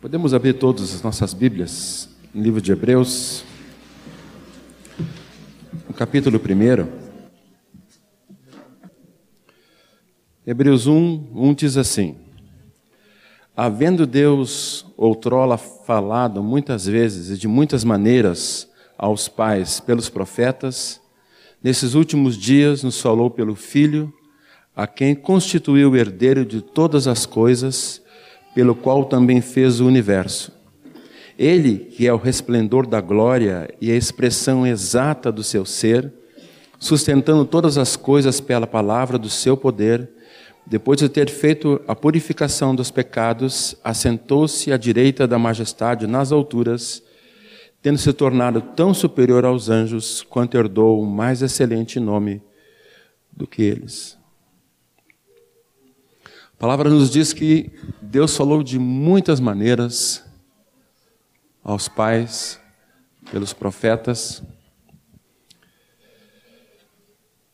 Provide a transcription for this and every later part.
Podemos abrir todas as nossas Bíblias no livro de Hebreus, no capítulo 1. Hebreus 1, 1 diz assim: Havendo Deus outrora falado muitas vezes e de muitas maneiras aos pais pelos profetas, nesses últimos dias nos falou pelo Filho, a quem constituiu o herdeiro de todas as coisas pelo qual também fez o universo. Ele, que é o resplendor da glória e a expressão exata do seu ser, sustentando todas as coisas pela palavra do seu poder, depois de ter feito a purificação dos pecados, assentou-se à direita da majestade nas alturas, tendo se tornado tão superior aos anjos quanto herdou um mais excelente nome do que eles. A palavra nos diz que Deus falou de muitas maneiras aos pais, pelos profetas.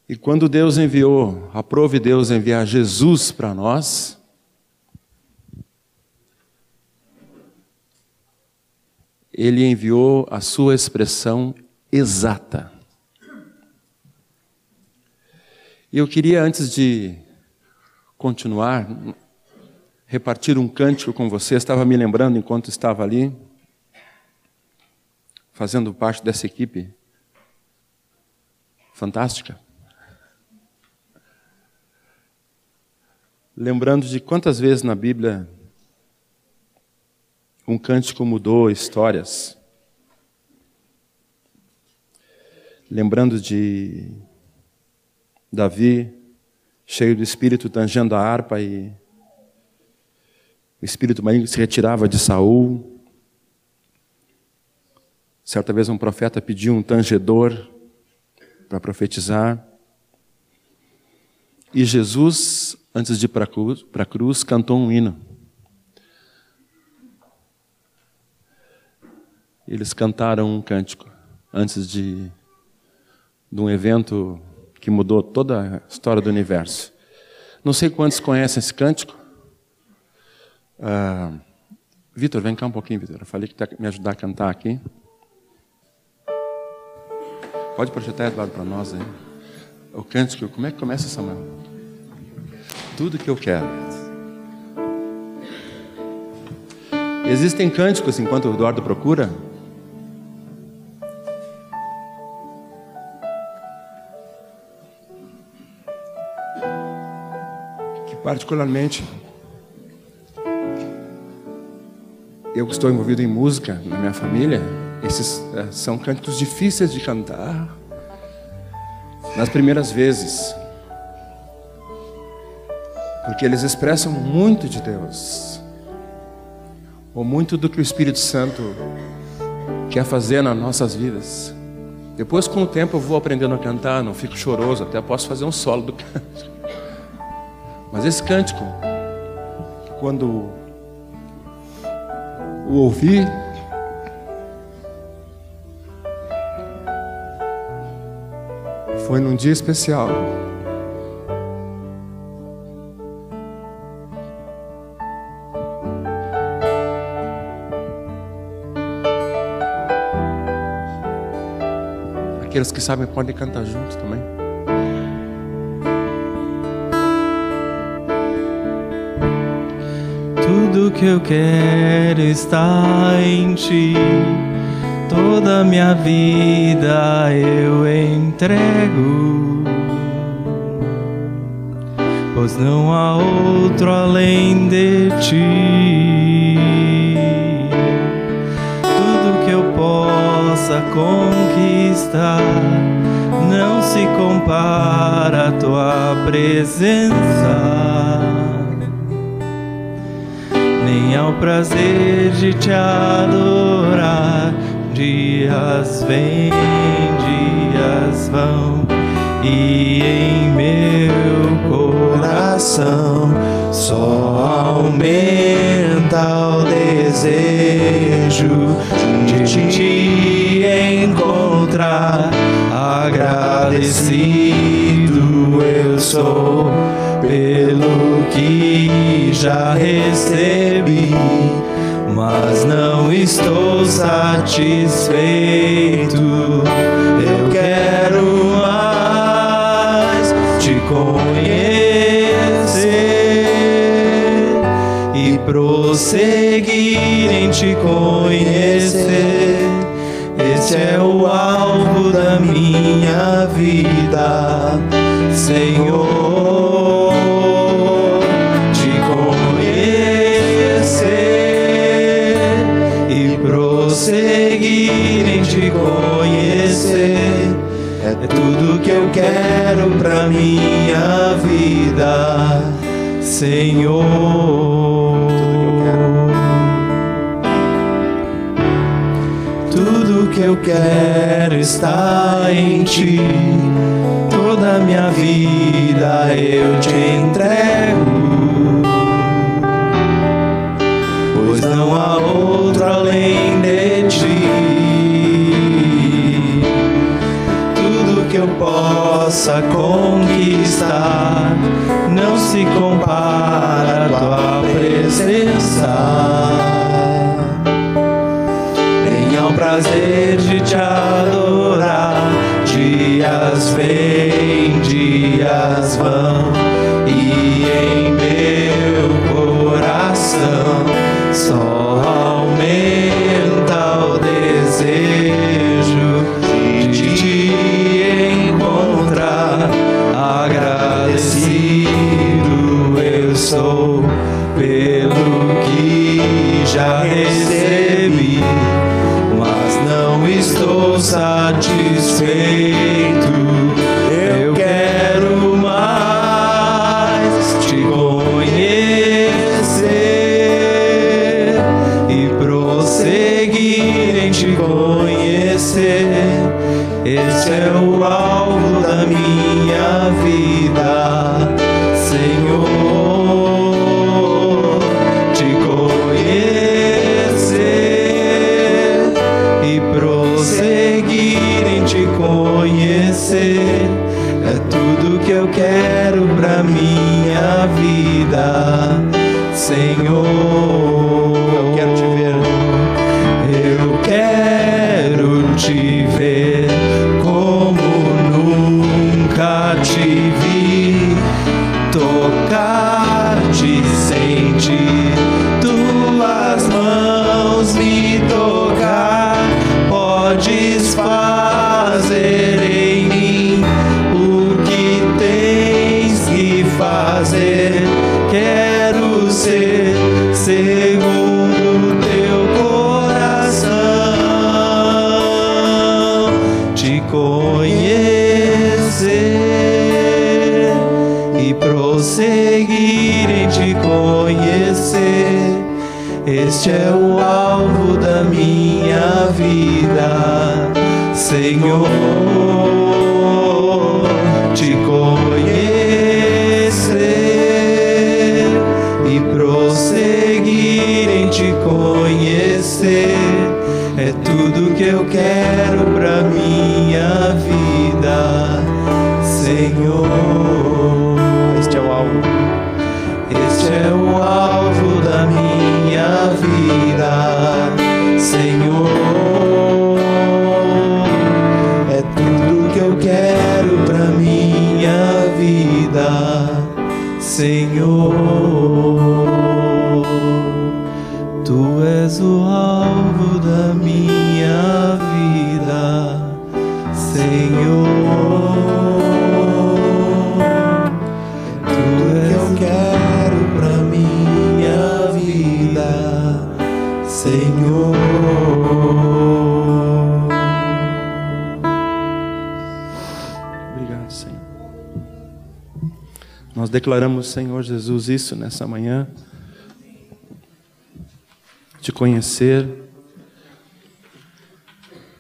E quando Deus enviou, aprove Deus enviar Jesus para nós, Ele enviou a sua expressão exata. E eu queria, antes de continuar, repartir um cântico com você. Estava me lembrando enquanto estava ali, fazendo parte dessa equipe fantástica. Lembrando de quantas vezes na Bíblia um cântico mudou histórias. Lembrando de Davi, cheio do espírito, tangendo a harpa e o espírito maligno se retirava de Saul. Certa vez um profeta pediu um tangedor para profetizar. E Jesus, antes de ir para a cruz, cantou um hino. Eles cantaram um cântico antes de, de um evento que mudou toda a história do universo. Não sei quantos conhecem esse cântico. Uh, Vitor, vem cá um pouquinho, Vitor. Eu falei que tá me ajudar a cantar aqui. Pode projetar do lado para nós aí. O cântico, como é que começa, Samuel? Tudo que eu quero. Existem cânticos enquanto o Eduardo procura Particularmente, eu que estou envolvido em música na minha família, esses é, são cânticos difíceis de cantar nas primeiras vezes, porque eles expressam muito de Deus, ou muito do que o Espírito Santo quer fazer nas nossas vidas. Depois, com o tempo, eu vou aprendendo a cantar, não fico choroso, até posso fazer um solo do canto. Mas esse cântico, quando o ouvi, foi num dia especial. Aqueles que sabem podem cantar juntos também. Tudo que eu quero está em ti. Toda minha vida eu entrego. Pois não há outro além de ti. Tudo que eu possa conquistar não se compara à tua presença nem ao prazer de te adorar. Dias vêm, dias vão, e em meu coração só aumenta o desejo de te encontrar. Agradecido eu sou pelo que já recebi mas não estou satisfeito. Eu quero mais te conhecer e prosseguir em te conhecer. Este é o alvo da minha vida, Senhor. Tudo que eu quero pra minha vida, Senhor. Tudo que eu quero está em ti. Toda minha vida eu te entrego. Pois não há outro além de ti. Que eu possa conquistar não se compara à tua presença. Tenha o prazer de te adorar. Dias vêm, dias vão, Jesus, isso nessa manhã. Te conhecer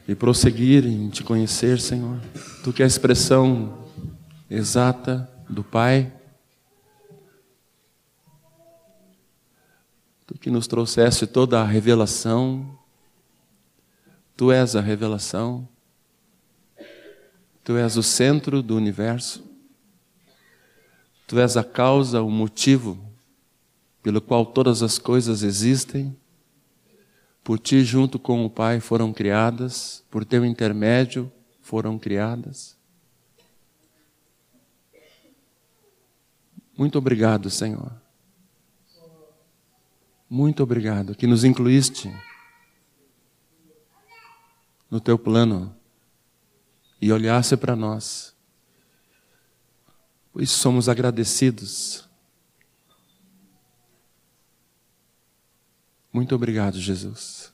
e prosseguir em te conhecer, Senhor. Tu que é a expressão exata do Pai. Tu que nos trouxeste toda a revelação. Tu és a revelação. Tu és o centro do universo. Tu és a causa, o motivo pelo qual todas as coisas existem. por ti, junto com o Pai, foram criadas, por teu intermédio foram criadas. Muito obrigado, Senhor. Muito obrigado que nos incluíste no teu plano e olhasse para nós. Por isso somos agradecidos. Muito obrigado, Jesus.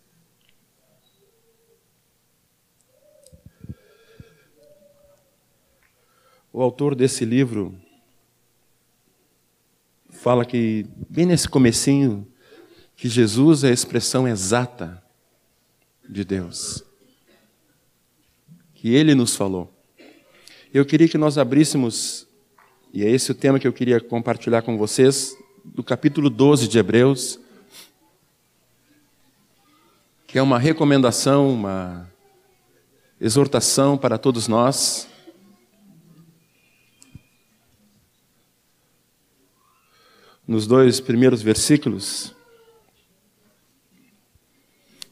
O autor desse livro fala que bem nesse comecinho que Jesus é a expressão exata de Deus. Que ele nos falou. Eu queria que nós abríssemos, e é esse o tema que eu queria compartilhar com vocês, do capítulo 12 de Hebreus, que é uma recomendação, uma exortação para todos nós. Nos dois primeiros versículos,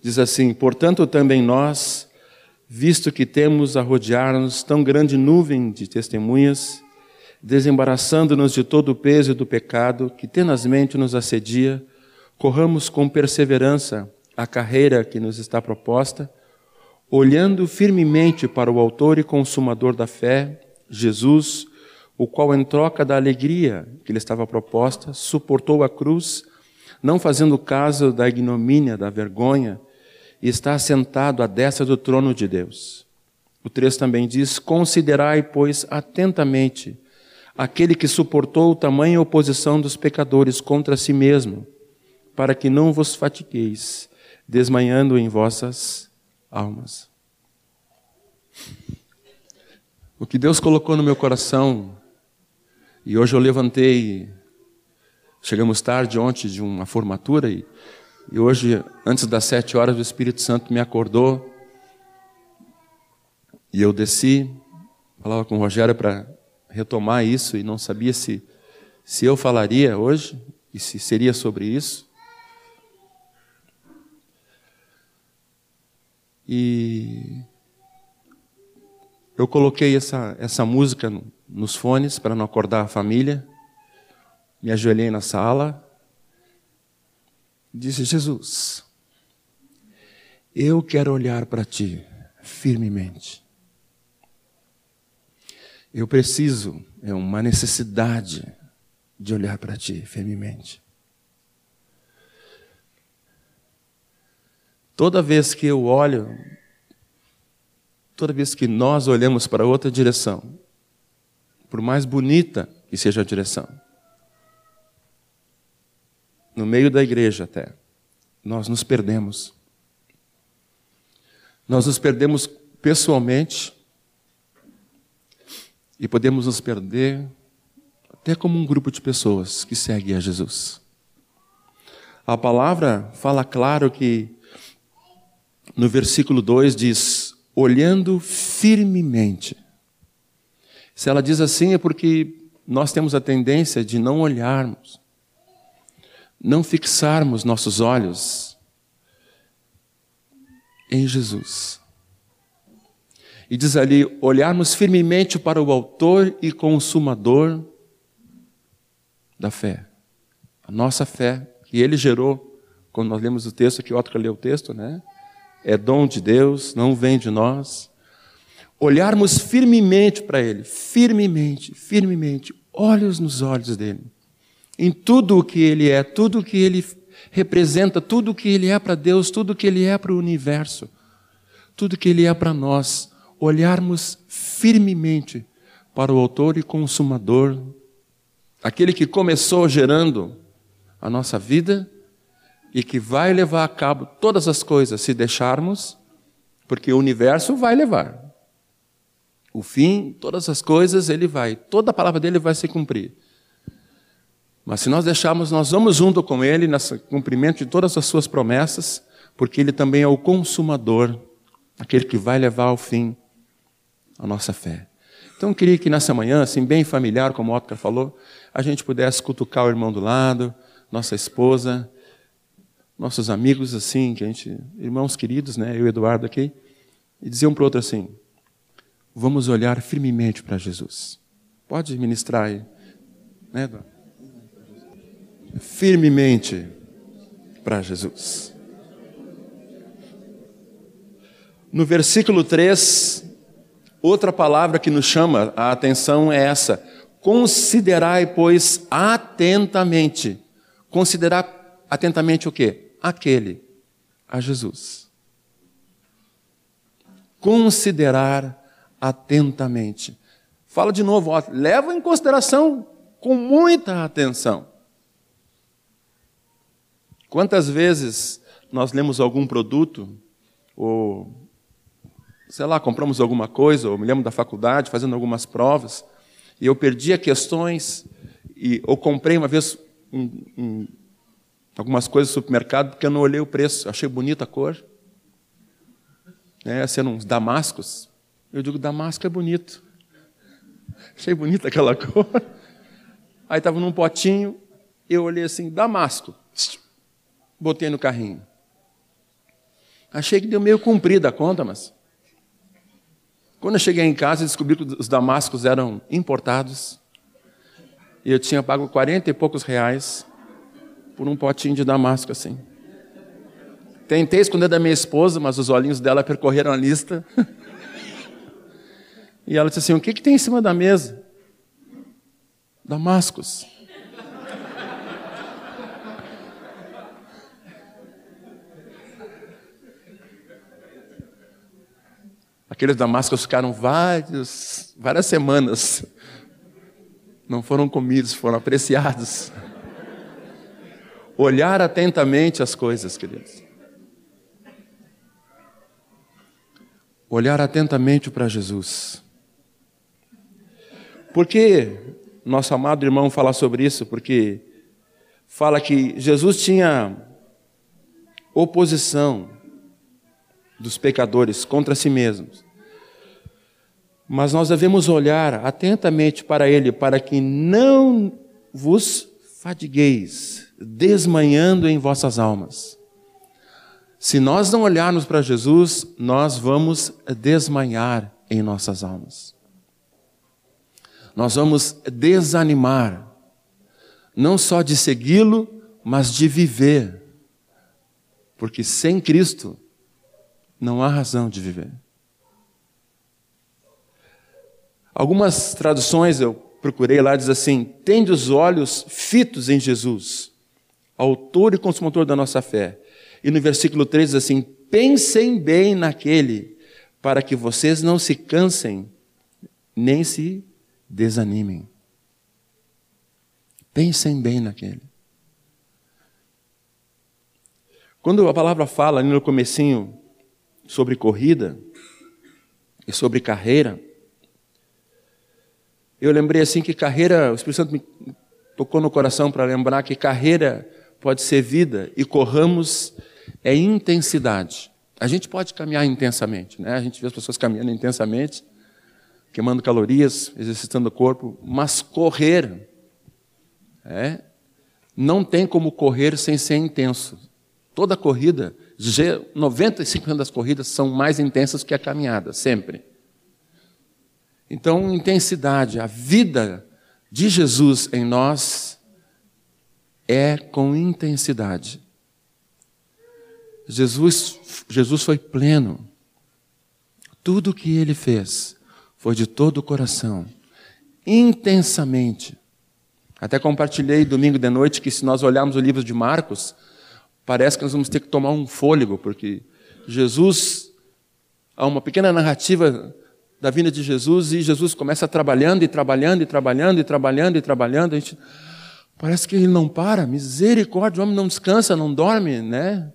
Diz assim: Portanto, também nós, visto que temos a rodear-nos tão grande nuvem de testemunhas, desembaraçando-nos de todo o peso do pecado que tenazmente nos assedia, corramos com perseverança a carreira que nos está proposta, olhando firmemente para o Autor e Consumador da fé, Jesus, o qual, em troca da alegria que lhe estava proposta, suportou a cruz, não fazendo caso da ignomínia, da vergonha, e está assentado à destra do trono de Deus. O 3 também diz: Considerai, pois, atentamente aquele que suportou tamanha oposição dos pecadores contra si mesmo, para que não vos fatigueis, desmanhando em vossas almas. O que Deus colocou no meu coração, e hoje eu levantei, chegamos tarde ontem de uma formatura, e e hoje, antes das sete horas, o Espírito Santo me acordou. E eu desci, falava com o Rogério para retomar isso e não sabia se, se eu falaria hoje e se seria sobre isso. E eu coloquei essa, essa música nos fones para não acordar a família. Me ajoelhei na sala disse: Jesus, eu quero olhar para ti firmemente. Eu preciso, é uma necessidade de olhar para ti firmemente. Toda vez que eu olho, toda vez que nós olhamos para outra direção, por mais bonita que seja a direção, no meio da igreja até, nós nos perdemos. Nós nos perdemos pessoalmente e podemos nos perder até como um grupo de pessoas que segue a Jesus. A palavra fala claro que no versículo 2 diz: olhando firmemente. Se ela diz assim é porque nós temos a tendência de não olharmos não fixarmos nossos olhos em Jesus. E diz ali: olharmos firmemente para o Autor e Consumador da fé. A nossa fé, que Ele gerou, quando nós lemos o texto, que o outro leu o texto, né? É dom de Deus, não vem de nós. Olharmos firmemente para Ele, firmemente, firmemente, olhos nos olhos dele em tudo o que Ele é, tudo o que Ele representa, tudo o que Ele é para Deus, tudo o que Ele é para o universo, tudo o que Ele é para nós, olharmos firmemente para o Autor e Consumador, aquele que começou gerando a nossa vida e que vai levar a cabo todas as coisas se deixarmos, porque o universo vai levar. O fim, todas as coisas, ele vai, toda a palavra dele vai se cumprir. Mas se nós deixarmos, nós vamos junto com Ele no cumprimento de todas as Suas promessas, porque Ele também é o consumador, aquele que vai levar ao fim a nossa fé. Então eu queria que nessa manhã, assim, bem familiar, como o Otto falou, a gente pudesse cutucar o irmão do lado, nossa esposa, nossos amigos assim, que a gente, irmãos queridos, né, eu e Eduardo aqui, e dizer um para o outro assim: vamos olhar firmemente para Jesus. Pode ministrar aí, né, Eduardo? Firmemente para Jesus. No versículo 3, outra palavra que nos chama a atenção é essa: considerai, pois, atentamente. Considerar atentamente o quê? Aquele, a Jesus. Considerar atentamente. Fala de novo, ó, leva em consideração com muita atenção. Quantas vezes nós lemos algum produto, ou, sei lá, compramos alguma coisa, ou me lembro da faculdade, fazendo algumas provas, e eu perdia questões, e, ou comprei uma vez um, um, algumas coisas no supermercado porque eu não olhei o preço, achei bonita a cor. É, sendo uns damascos. Eu digo, damasco é bonito. Achei bonita aquela cor. Aí estava num potinho, eu olhei assim, damasco. Botei no carrinho. Achei que deu meio comprida a conta, mas. Quando eu cheguei em casa, descobri que os damascos eram importados. E eu tinha pago quarenta e poucos reais por um potinho de damasco assim. Tentei esconder da minha esposa, mas os olhinhos dela percorreram a lista. e ela disse assim: O que, que tem em cima da mesa? Damascos. Aqueles damascos ficaram vários, várias semanas. Não foram comidos, foram apreciados. Olhar atentamente as coisas, queridos. Olhar atentamente para Jesus. Por que nosso amado irmão fala sobre isso? Porque fala que Jesus tinha oposição dos pecadores contra si mesmos. Mas nós devemos olhar atentamente para Ele, para que não vos fadigueis, desmanhando em vossas almas. Se nós não olharmos para Jesus, nós vamos desmanhar em nossas almas. Nós vamos desanimar, não só de segui-lo, mas de viver. Porque sem Cristo não há razão de viver. Algumas traduções eu procurei lá, diz assim: tende os olhos fitos em Jesus, autor e consumador da nossa fé. E no versículo 3 diz assim: pensem bem naquele, para que vocês não se cansem, nem se desanimem. Pensem bem naquele. Quando a palavra fala ali no comecinho sobre corrida e sobre carreira, eu lembrei assim que carreira, o Espírito Santo me tocou no coração para lembrar que carreira pode ser vida e corramos é intensidade. A gente pode caminhar intensamente, né? A gente vê as pessoas caminhando intensamente, queimando calorias, exercitando o corpo, mas correr é, não tem como correr sem ser intenso. Toda corrida, 95% das corridas são mais intensas que a caminhada, sempre. Então, intensidade, a vida de Jesus em nós é com intensidade. Jesus, Jesus foi pleno. Tudo o que ele fez foi de todo o coração, intensamente. Até compartilhei domingo de noite que se nós olharmos o livro de Marcos, parece que nós vamos ter que tomar um fôlego, porque Jesus, há uma pequena narrativa da vinda de Jesus e Jesus começa trabalhando e trabalhando e trabalhando e trabalhando e trabalhando. A gente, parece que ele não para, misericórdia, o homem não descansa, não dorme, né?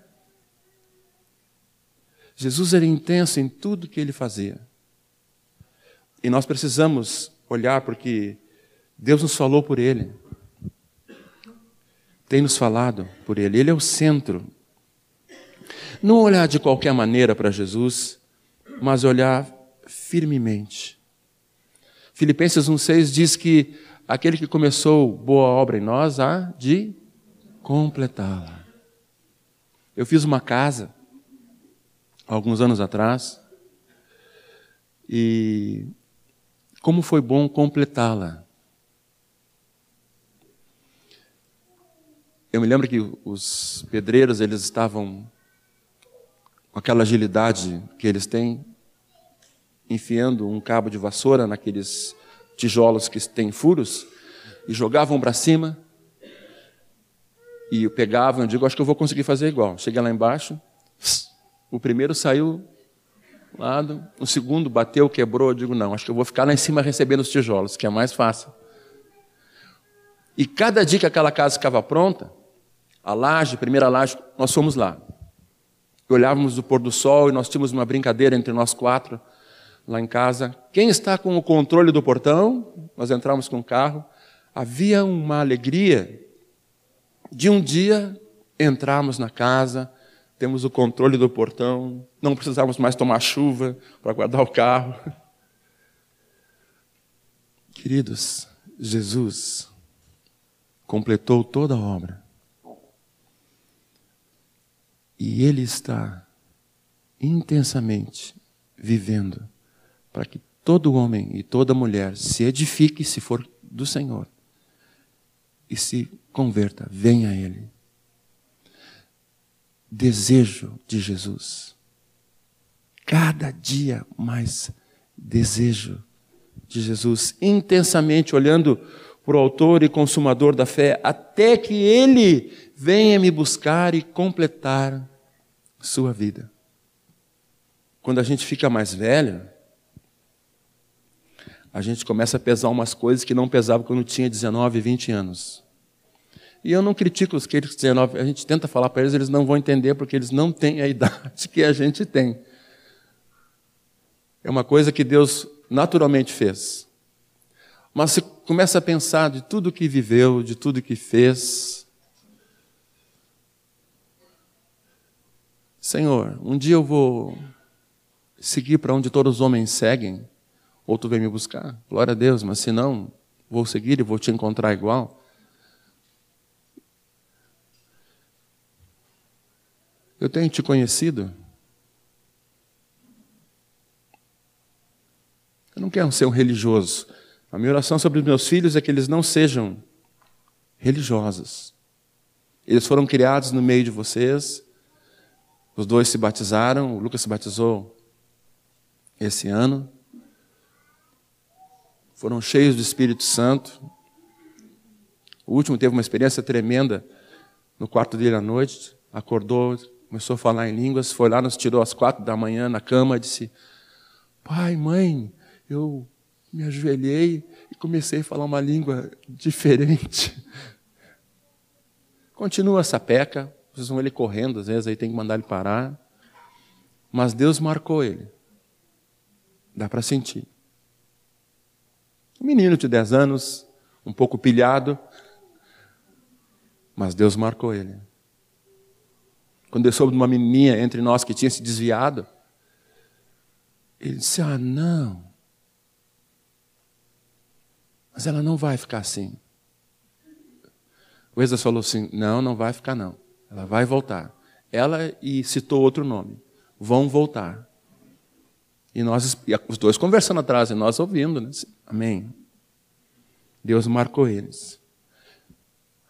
Jesus era intenso em tudo que ele fazia. E nós precisamos olhar porque Deus nos falou por ele. Tem nos falado por ele. Ele é o centro. Não olhar de qualquer maneira para Jesus, mas olhar firmemente. Filipenses 1,6 diz que aquele que começou boa obra em nós há de completá-la. Eu fiz uma casa, alguns anos atrás, e como foi bom completá-la. Eu me lembro que os pedreiros, eles estavam com aquela agilidade que eles têm, enfiando um cabo de vassoura naqueles tijolos que têm furos, e jogavam para cima, e pegavam, eu digo, acho que eu vou conseguir fazer igual. Cheguei lá embaixo, o primeiro saiu lado, o segundo bateu, quebrou, eu digo, não, acho que eu vou ficar lá em cima recebendo os tijolos, que é mais fácil. E cada dia que aquela casa ficava pronta, a laje, a primeira laje, nós fomos lá. olhávamos o pôr do sol e nós tínhamos uma brincadeira entre nós quatro lá em casa. Quem está com o controle do portão? Nós entramos com o carro. Havia uma alegria de um dia entrarmos na casa, temos o controle do portão, não precisamos mais tomar chuva para guardar o carro. Queridos, Jesus completou toda a obra. E Ele está intensamente vivendo para que todo homem e toda mulher se edifique, se for do Senhor, e se converta, venha a Ele. Desejo de Jesus. Cada dia mais desejo de Jesus, intensamente olhando para o Autor e Consumador da fé, até que Ele venha me buscar e completar sua vida. Quando a gente fica mais velho, a gente começa a pesar umas coisas que não pesava quando tinha 19, 20 anos. E eu não critico os que eles 19, a gente tenta falar para eles, eles não vão entender porque eles não têm a idade que a gente tem. É uma coisa que Deus naturalmente fez. Mas você começa a pensar de tudo que viveu, de tudo que fez, Senhor, um dia eu vou seguir para onde todos os homens seguem, ou tu vem me buscar. Glória a Deus, mas se não, vou seguir e vou te encontrar igual. Eu tenho te conhecido. Eu não quero ser um religioso. A minha oração sobre os meus filhos é que eles não sejam religiosos. Eles foram criados no meio de vocês, os dois se batizaram, o Lucas se batizou esse ano. Foram cheios do Espírito Santo. O último teve uma experiência tremenda no quarto dele à noite. Acordou, começou a falar em línguas, foi lá, nos tirou às quatro da manhã na cama, disse: Pai, mãe, eu me ajoelhei e comecei a falar uma língua diferente. Continua essa peca, vocês vão ele correndo, às vezes aí tem que mandar ele parar. Mas Deus marcou ele. Dá para sentir. Um menino de 10 anos, um pouco pilhado, mas Deus marcou ele. Quando eu soube de uma menininha entre nós que tinha se desviado, ele disse: Ah, não. Mas ela não vai ficar assim. O Eza falou assim: Não, não vai ficar não. Ela vai voltar. Ela e citou outro nome. Vão voltar. E nós, e os dois conversando atrás, e nós ouvindo, né? Amém. Deus marcou eles.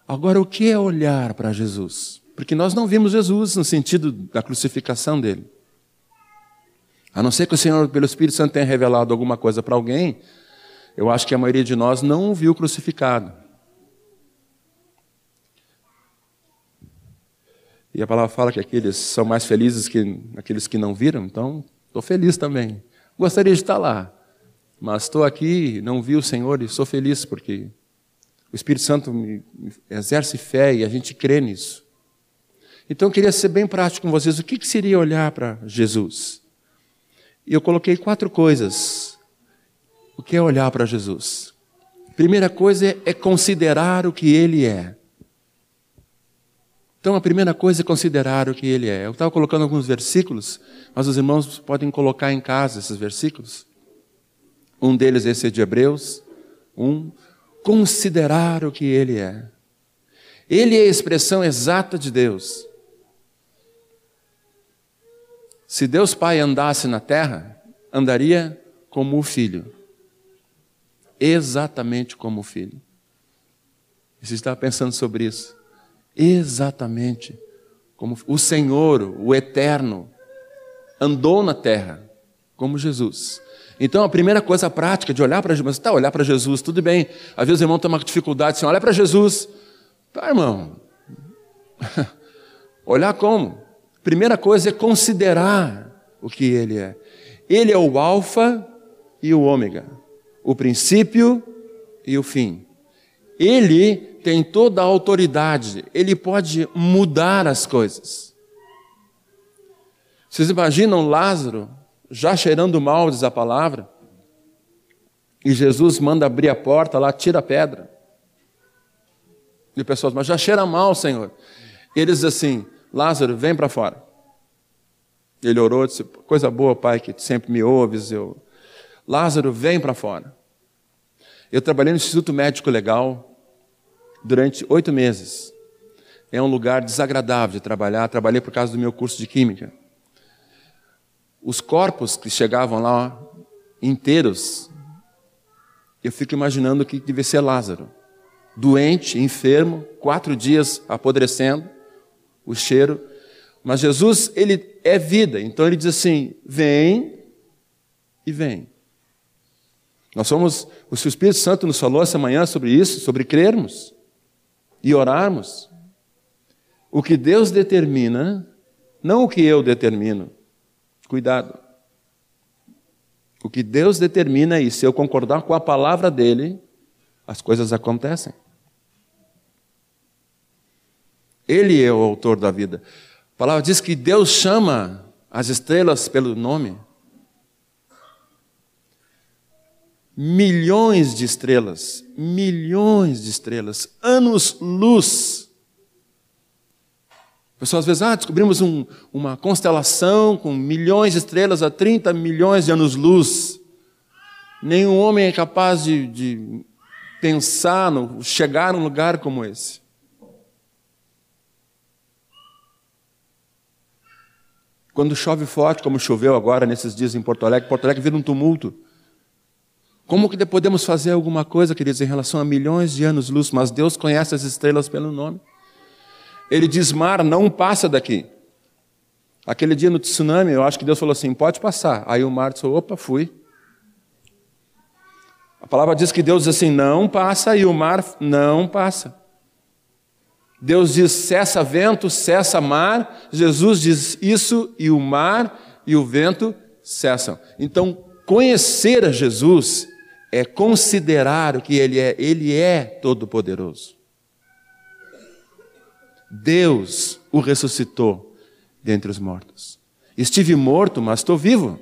Agora, o que é olhar para Jesus? Porque nós não vimos Jesus no sentido da crucificação dele. A não ser que o Senhor, pelo Espírito Santo, tenha revelado alguma coisa para alguém, eu acho que a maioria de nós não o viu crucificado. E a palavra fala que aqueles são mais felizes que aqueles que não viram, então estou feliz também. Gostaria de estar lá, mas estou aqui, não vi o Senhor e sou feliz porque o Espírito Santo me exerce fé e a gente crê nisso. Então eu queria ser bem prático com vocês. O que seria olhar para Jesus? E eu coloquei quatro coisas. O que é olhar para Jesus? Primeira coisa é considerar o que ele é. Então a primeira coisa é considerar o que ele é. Eu estava colocando alguns versículos, mas os irmãos podem colocar em casa esses versículos. Um deles, esse é de Hebreus. Um, considerar o que ele é. Ele é a expressão exata de Deus. Se Deus Pai andasse na terra, andaria como o filho. Exatamente como o filho. Você está pensando sobre isso? Exatamente como o Senhor, o Eterno, andou na terra como Jesus. Então a primeira coisa prática de olhar para Jesus, tá, olhar para Jesus, tudo bem. Às vezes o irmão tem uma dificuldade assim, olha para Jesus. Tá, irmão. olhar como? Primeira coisa é considerar o que ele é. Ele é o alfa e o ômega, o princípio e o fim. Ele tem toda a autoridade, ele pode mudar as coisas. Vocês imaginam Lázaro já cheirando mal, diz a palavra, e Jesus manda abrir a porta lá, tira a pedra. E o pessoal diz, mas já cheira mal, Senhor. E ele diz assim: Lázaro, vem para fora. Ele orou, disse: Coisa boa, Pai, que sempre me ouves. Eu... Lázaro, vem para fora. Eu trabalhei no Instituto Médico Legal durante oito meses. É um lugar desagradável de trabalhar. Trabalhei por causa do meu curso de Química. Os corpos que chegavam lá inteiros, eu fico imaginando que devia ser Lázaro. Doente, enfermo, quatro dias apodrecendo, o cheiro. Mas Jesus, ele é vida, então ele diz assim: vem e vem. Nós somos, o Espírito Santo nos falou essa manhã sobre isso, sobre crermos e orarmos. O que Deus determina, não o que eu determino. Cuidado. O que Deus determina e se eu concordar com a palavra dele, as coisas acontecem. Ele é o autor da vida. A palavra diz que Deus chama as estrelas pelo nome. Milhões de estrelas, milhões de estrelas, anos-luz pessoal às vezes, ah, descobrimos um, uma constelação com milhões de estrelas a 30 milhões de anos-luz. Nenhum homem é capaz de, de pensar, no, chegar num lugar como esse. Quando chove forte, como choveu agora nesses dias em Porto Alegre, Porto Alegre vira um tumulto. Como que podemos fazer alguma coisa, queridos, em relação a milhões de anos-luz? Mas Deus conhece as estrelas pelo nome. Ele diz: mar, não passa daqui. Aquele dia no tsunami, eu acho que Deus falou assim: pode passar. Aí o mar disse: opa, fui. A palavra diz que Deus diz assim: não passa, e o mar não passa. Deus diz: cessa vento, cessa mar. Jesus diz isso, e o mar e o vento cessam. Então, conhecer a Jesus é considerar o que Ele é. Ele é todo-poderoso. Deus o ressuscitou dentre os mortos. Estive morto, mas estou vivo.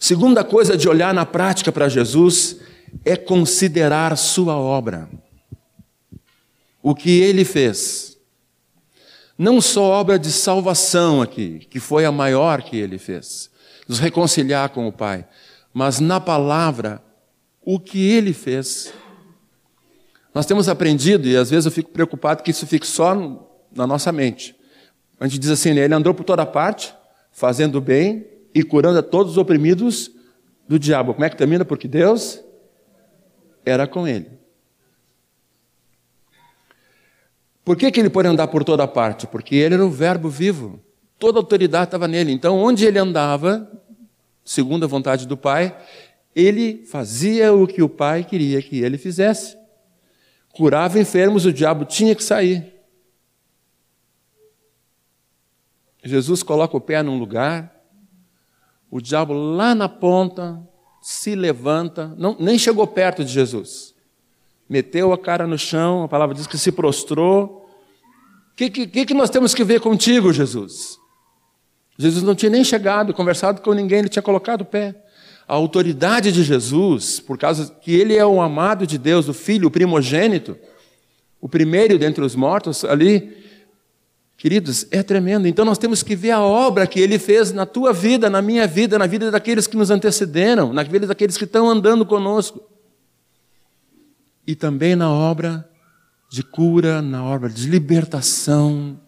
Segunda coisa de olhar na prática para Jesus é considerar sua obra. O que ele fez. Não só obra de salvação aqui, que foi a maior que ele fez, nos reconciliar com o Pai, mas na palavra, o que ele fez nós temos aprendido, e às vezes eu fico preocupado que isso fique só na nossa mente. A gente diz assim, né, ele andou por toda parte, fazendo bem e curando a todos os oprimidos do diabo. Como é que termina? Porque Deus era com ele. Por que, que ele pode andar por toda parte? Porque ele era o verbo vivo. Toda autoridade estava nele. Então, onde ele andava, segundo a vontade do Pai, ele fazia o que o Pai queria que ele fizesse curava enfermos, o diabo tinha que sair. Jesus coloca o pé num lugar, o diabo lá na ponta se levanta, não, nem chegou perto de Jesus. Meteu a cara no chão, a palavra diz que se prostrou. O que, que, que nós temos que ver contigo, Jesus? Jesus não tinha nem chegado, conversado com ninguém, ele tinha colocado o pé a autoridade de Jesus, por causa que ele é o amado de Deus, o filho, o primogênito, o primeiro dentre os mortos, ali, queridos, é tremendo. Então nós temos que ver a obra que ele fez na tua vida, na minha vida, na vida daqueles que nos antecederam, na vida daqueles que estão andando conosco. E também na obra de cura, na obra de libertação.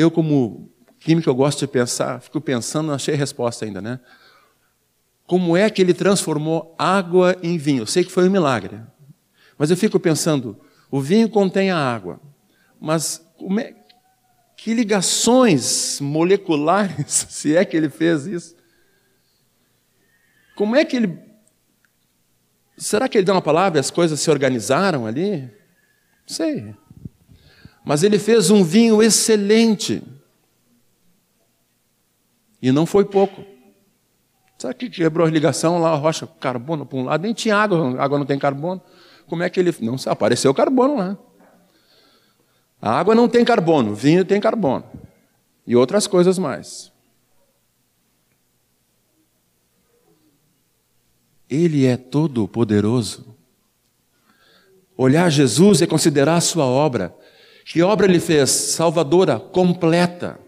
Eu, como químico, eu gosto de pensar, fico pensando, não achei resposta ainda, né? Como é que ele transformou água em vinho? Eu sei que foi um milagre. Mas eu fico pensando, o vinho contém a água. Mas é, que ligações moleculares, se é que ele fez isso? Como é que ele. Será que ele deu uma palavra e as coisas se organizaram ali? Não sei. Mas ele fez um vinho excelente. E não foi pouco. Sabe que quebrou a ligação lá, a rocha, carbono para um lado, nem tinha água, água não tem carbono. Como é que ele. Não, apareceu carbono lá. A água não tem carbono, vinho tem carbono. E outras coisas mais. Ele é todo poderoso. Olhar Jesus é considerar a sua obra. Que obra ele fez? Salvadora, completa,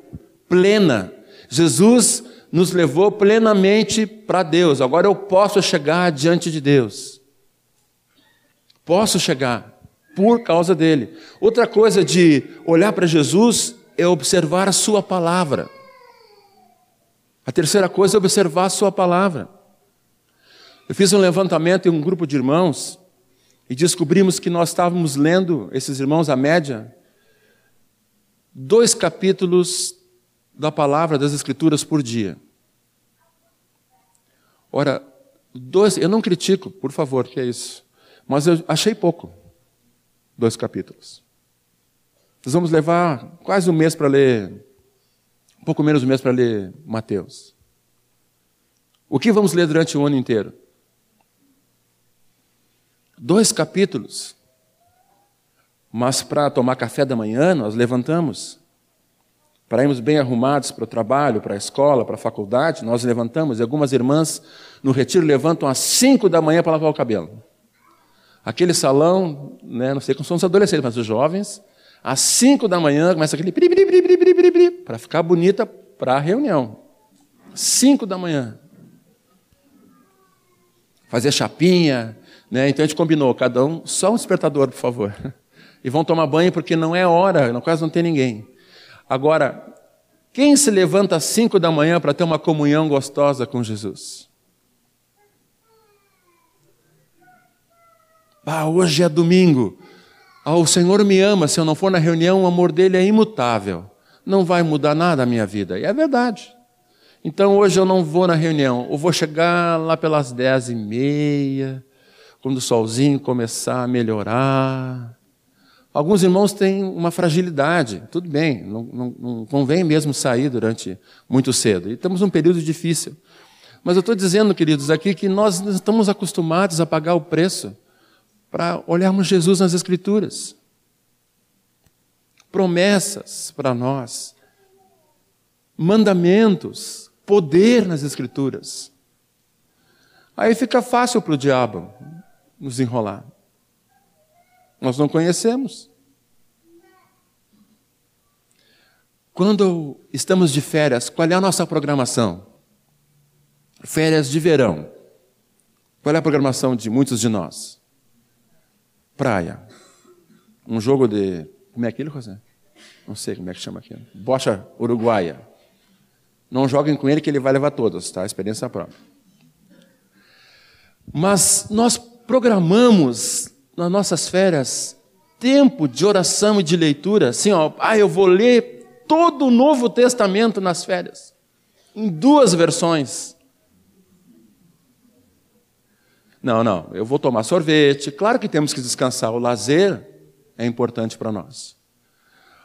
plena. Jesus nos levou plenamente para Deus. Agora eu posso chegar diante de Deus. Posso chegar por causa dele. Outra coisa de olhar para Jesus é observar a sua palavra. A terceira coisa é observar a sua palavra. Eu fiz um levantamento em um grupo de irmãos e descobrimos que nós estávamos lendo, esses irmãos, a média, dois capítulos da palavra das Escrituras por dia. Ora, dois, eu não critico, por favor, que é isso. Mas eu achei pouco. Dois capítulos. Nós vamos levar quase um mês para ler, um pouco menos de um mês para ler Mateus. O que vamos ler durante o ano inteiro? Dois capítulos. Mas para tomar café da manhã, nós levantamos. Para irmos bem arrumados para o trabalho, para a escola, para a faculdade, nós levantamos. E algumas irmãs no retiro levantam às cinco da manhã para lavar o cabelo. Aquele salão, né, não sei como são os adolescentes, mas os jovens, às cinco da manhã começa aquele para ficar bonita para a reunião. Cinco da manhã. Fazer chapinha, né? Então a gente combinou, cada um, só um despertador, por favor. E vão tomar banho porque não é hora, quase não tem ninguém. Agora, quem se levanta às cinco da manhã para ter uma comunhão gostosa com Jesus? Ah, hoje é domingo. Ah, o Senhor me ama. Se eu não for na reunião, o amor dele é imutável. Não vai mudar nada a minha vida. E é verdade. Então hoje eu não vou na reunião. Eu vou chegar lá pelas dez e meia, quando o solzinho começar a melhorar. Alguns irmãos têm uma fragilidade, tudo bem, não, não, não convém mesmo sair durante muito cedo. E estamos num período difícil. Mas eu estou dizendo, queridos, aqui que nós estamos acostumados a pagar o preço para olharmos Jesus nas Escrituras. Promessas para nós, mandamentos, poder nas Escrituras. Aí fica fácil para o diabo nos enrolar. Nós não conhecemos. Quando estamos de férias, qual é a nossa programação? Férias de verão. Qual é a programação de muitos de nós? praia. Um jogo de. Como é aquilo, José? Não sei como é que chama aquilo. Bocha uruguaia. Não joguem com ele que ele vai levar todos, tá? Experiência própria. Mas nós programamos nas nossas férias tempo de oração e de leitura, assim, ó, ah, eu vou ler todo o Novo Testamento nas férias, em duas versões. Não, não, eu vou tomar sorvete. Claro que temos que descansar, o lazer é importante para nós.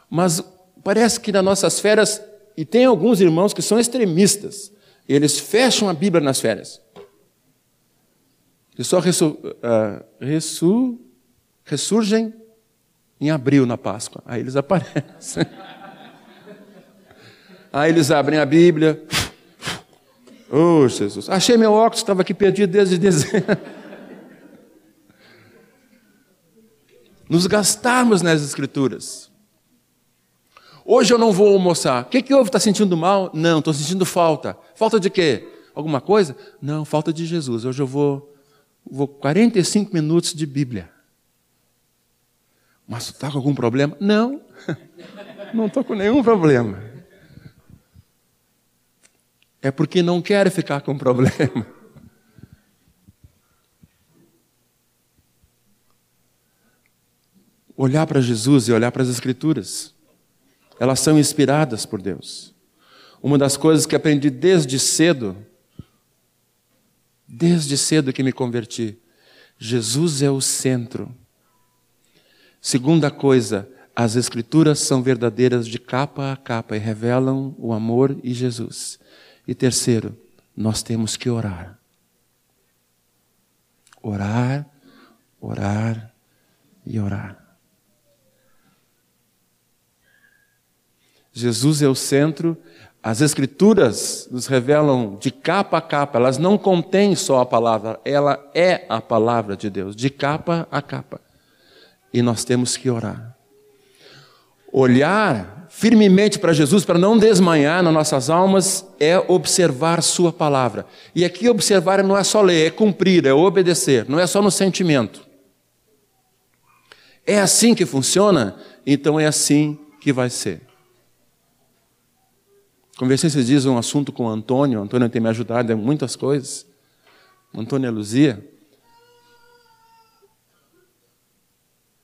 Mas parece que nas nossas férias, e tem alguns irmãos que são extremistas, eles fecham a Bíblia nas férias. E só ressu, uh, ressu, ressurgem em abril na Páscoa. Aí eles aparecem. Aí eles abrem a Bíblia. Oh, Jesus. Achei meu óculos, estava aqui perdido desde dezembro. Nos gastarmos nas Escrituras. Hoje eu não vou almoçar. O que, que houve? Está sentindo mal? Não, estou sentindo falta. Falta de quê? Alguma coisa? Não, falta de Jesus. Hoje eu vou, vou 45 minutos de Bíblia. Mas tu está com algum problema? Não. Não estou com nenhum problema. É porque não quero ficar com problema. Olhar para Jesus e olhar para as Escrituras. Elas são inspiradas por Deus. Uma das coisas que aprendi desde cedo, desde cedo que me converti, Jesus é o centro. Segunda coisa, as Escrituras são verdadeiras de capa a capa e revelam o amor e Jesus. E terceiro, nós temos que orar. Orar, orar e orar. Jesus é o centro, as Escrituras nos revelam de capa a capa, elas não contêm só a palavra, ela é a palavra de Deus, de capa a capa. E nós temos que orar. Olhar firmemente para Jesus, para não desmanhar nas nossas almas, é observar Sua palavra. E aqui observar não é só ler, é cumprir, é obedecer, não é só no sentimento. É assim que funciona? Então é assim que vai ser. Conversei esses dias um assunto com o Antônio, o Antônio tem me ajudado em muitas coisas. Antônio e Luzia.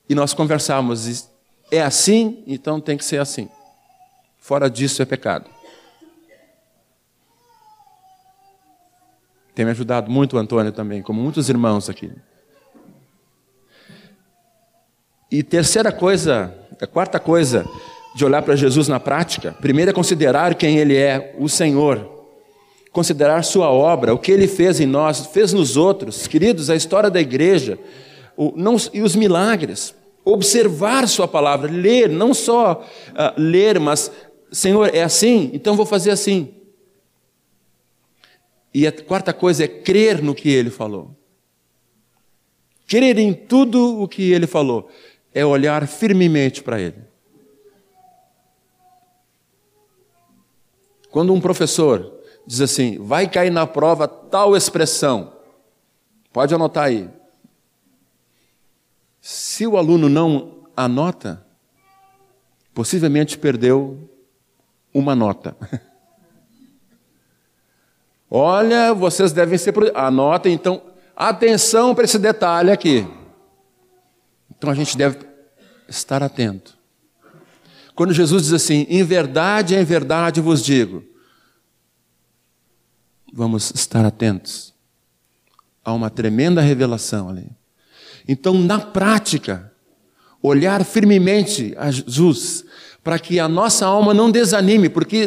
E nós conversávamos, é assim, então tem que ser assim. Fora disso é pecado. Tem me ajudado muito o Antônio também, como muitos irmãos aqui. E terceira coisa, a quarta coisa, de olhar para Jesus na prática, primeiro é considerar quem Ele é, o Senhor, considerar Sua obra, o que Ele fez em nós, fez nos outros, queridos, a história da igreja não, e os milagres, observar Sua palavra, ler, não só uh, ler, mas, Senhor, é assim, então vou fazer assim. E a quarta coisa é crer no que Ele falou. Crer em tudo o que Ele falou, é olhar firmemente para Ele. Quando um professor diz assim, vai cair na prova tal expressão, pode anotar aí. Se o aluno não anota, possivelmente perdeu uma nota. Olha, vocês devem ser. Anotem, então, atenção para esse detalhe aqui. Então a gente deve estar atento. Quando Jesus diz assim: em verdade, em verdade vos digo, vamos estar atentos. Há uma tremenda revelação ali. Então, na prática, olhar firmemente a Jesus, para que a nossa alma não desanime, porque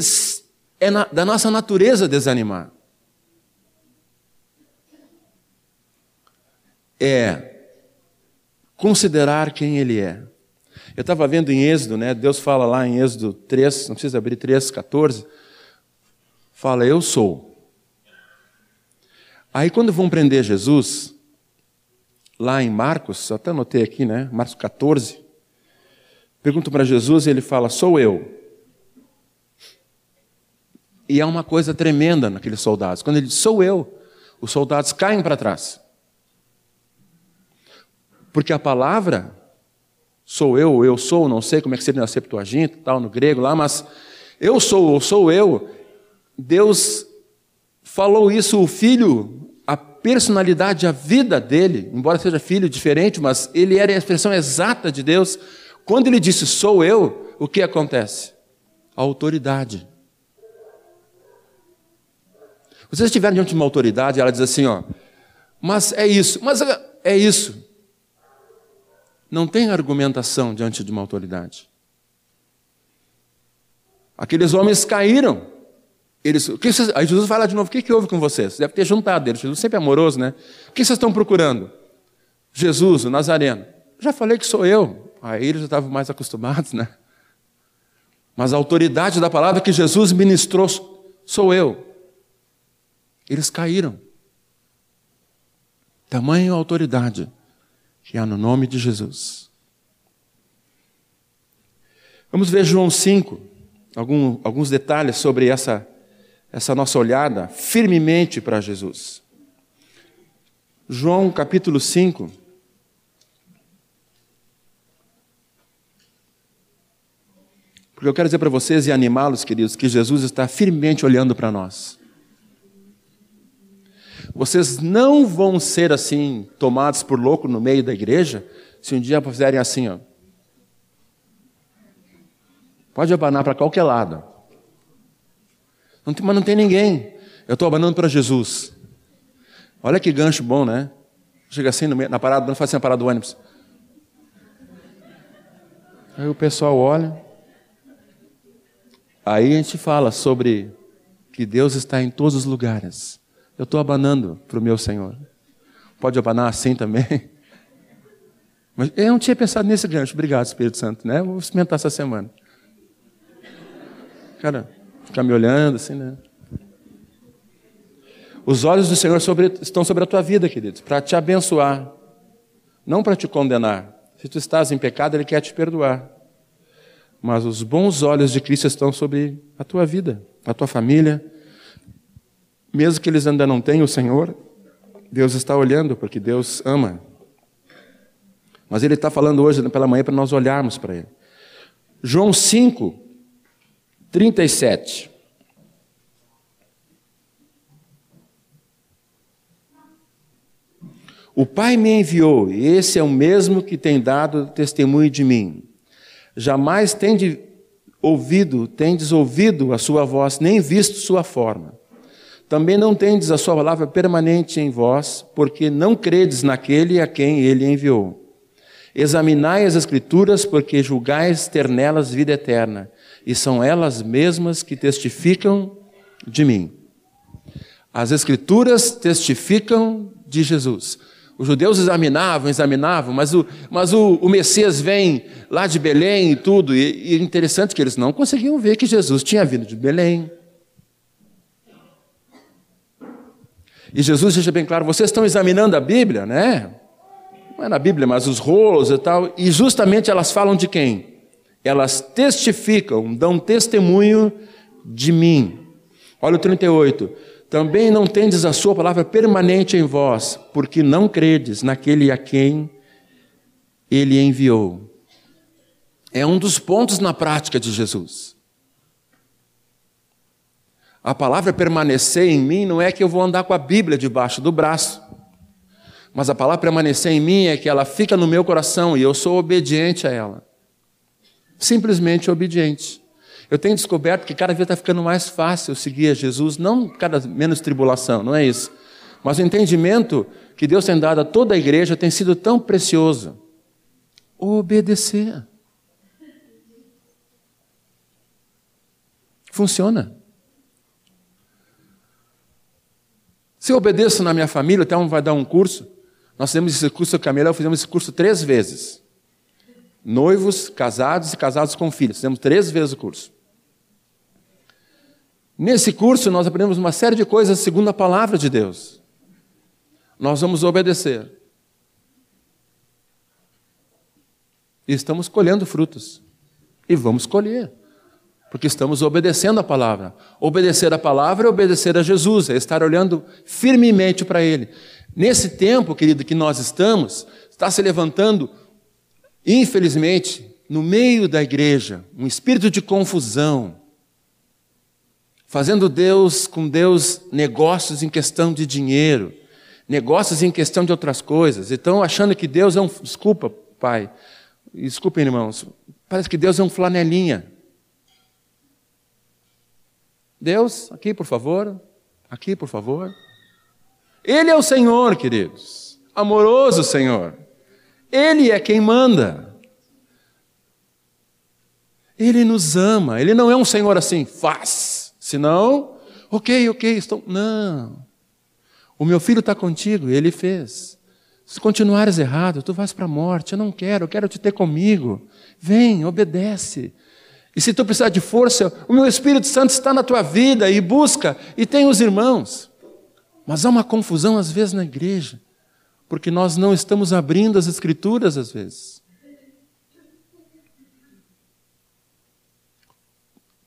é na, da nossa natureza desanimar. É considerar quem Ele é. Eu estava vendo em Êxodo, né? Deus fala lá em Êxodo 3, não precisa abrir 3, 14. Fala, eu sou. Aí quando vão prender Jesus, lá em Marcos, até anotei aqui, né? Marcos 14. Perguntam para Jesus e ele fala, sou eu. E é uma coisa tremenda naqueles soldados. Quando ele diz, sou eu, os soldados caem para trás. Porque a palavra sou eu, eu sou, não sei como é que seria na Septuaginta, tal, no grego lá, mas eu sou, ou sou eu, Deus falou isso, o filho, personalidade, a vida dele, embora seja filho diferente, mas ele era a expressão exata de Deus. Quando ele disse sou eu, o que acontece? A autoridade. Vocês estiverem diante de uma autoridade, ela diz assim, ó, mas é isso, mas é isso. Não tem argumentação diante de uma autoridade. Aqueles homens caíram. Eles, que vocês, aí Jesus fala de novo: o que, que houve com vocês? Deve ter juntado eles. Jesus sempre é amoroso, né? O que vocês estão procurando? Jesus, o Nazareno. Já falei que sou eu. Aí eles já estavam mais acostumados, né? Mas a autoridade da palavra que Jesus ministrou sou eu. Eles caíram. Tamanho autoridade que há no nome de Jesus. Vamos ver João 5, algum, alguns detalhes sobre essa, essa nossa olhada firmemente para Jesus. João capítulo 5. Porque eu quero dizer para vocês e animá-los, queridos, que Jesus está firmemente olhando para nós. Vocês não vão ser assim, tomados por louco no meio da igreja, se um dia fizerem assim, ó. Pode abanar para qualquer lado. Não tem, mas não tem ninguém. Eu estou abanando para Jesus. Olha que gancho bom, né? Chega assim meio, na parada, não faz assim a parada do ônibus. Aí o pessoal olha. Aí a gente fala sobre que Deus está em todos os lugares. Eu estou abanando para o meu Senhor. Pode abanar assim também? Mas eu não tinha pensado nesse gancho. Obrigado, Espírito Santo. Né? Vou experimentar essa semana. Cara, ficar me olhando assim, né? Os olhos do Senhor sobre, estão sobre a tua vida, queridos, para te abençoar, não para te condenar. Se tu estás em pecado, Ele quer te perdoar mas os bons olhos de Cristo estão sobre a tua vida, a tua família. Mesmo que eles ainda não tenham o Senhor, Deus está olhando, porque Deus ama. Mas Ele está falando hoje pela manhã para nós olharmos para Ele. João 5, 37. O Pai me enviou, e esse é o mesmo que tem dado testemunho de mim. Jamais tende ouvido, tendes ouvido a sua voz, nem visto sua forma. Também não tendes a sua palavra permanente em vós, porque não credes naquele a quem ele enviou. Examinai as Escrituras, porque julgais ter nelas vida eterna, e são elas mesmas que testificam de mim. As Escrituras testificam de Jesus. Os judeus examinavam, examinavam, mas o, mas o, o Messias vem lá de Belém e tudo. E, e é interessante que eles não conseguiam ver que Jesus tinha vindo de Belém. E Jesus deixa bem claro: vocês estão examinando a Bíblia, né? Não é na Bíblia, mas os rolos e tal. E justamente elas falam de quem? Elas testificam, dão testemunho de mim. Olha o 38. Também não tendes a sua palavra permanente em vós, porque não credes naquele a quem ele enviou. É um dos pontos na prática de Jesus. A palavra permanecer em mim não é que eu vou andar com a Bíblia debaixo do braço. Mas a palavra permanecer em mim é que ela fica no meu coração e eu sou obediente a ela. Simplesmente obediente. Eu tenho descoberto que cada vez está ficando mais fácil seguir a Jesus, não cada menos tribulação, não é isso. Mas o entendimento que Deus tem dado a toda a igreja tem sido tão precioso. Obedecer. Funciona. Se eu obedeço na minha família, até um vai dar um curso. Nós fizemos esse curso, Camila, fizemos esse curso três vezes. Noivos, casados e casados com filhos. Fizemos três vezes o curso. Nesse curso, nós aprendemos uma série de coisas segundo a palavra de Deus. Nós vamos obedecer. E estamos colhendo frutos. E vamos colher. Porque estamos obedecendo a palavra. Obedecer a palavra é obedecer a Jesus, é estar olhando firmemente para Ele. Nesse tempo, querido, que nós estamos, está se levantando, infelizmente, no meio da igreja, um espírito de confusão, fazendo Deus com Deus negócios em questão de dinheiro, negócios em questão de outras coisas. Então, achando que Deus é um. Desculpa, pai. Desculpem, irmãos. Parece que Deus é um flanelinha. Deus, aqui por favor. Aqui por favor. Ele é o Senhor, queridos. Amoroso Senhor. Ele é quem manda. Ele nos ama. Ele não é um Senhor assim, faz Senão, ok, ok, estou. Não. O meu filho está contigo, ele fez. Se continuares errado, tu vais para a morte. Eu não quero, eu quero te ter comigo. Vem, obedece. E se tu precisar de força, o meu Espírito Santo está na tua vida e busca, e tem os irmãos. Mas há uma confusão às vezes na igreja, porque nós não estamos abrindo as Escrituras às vezes.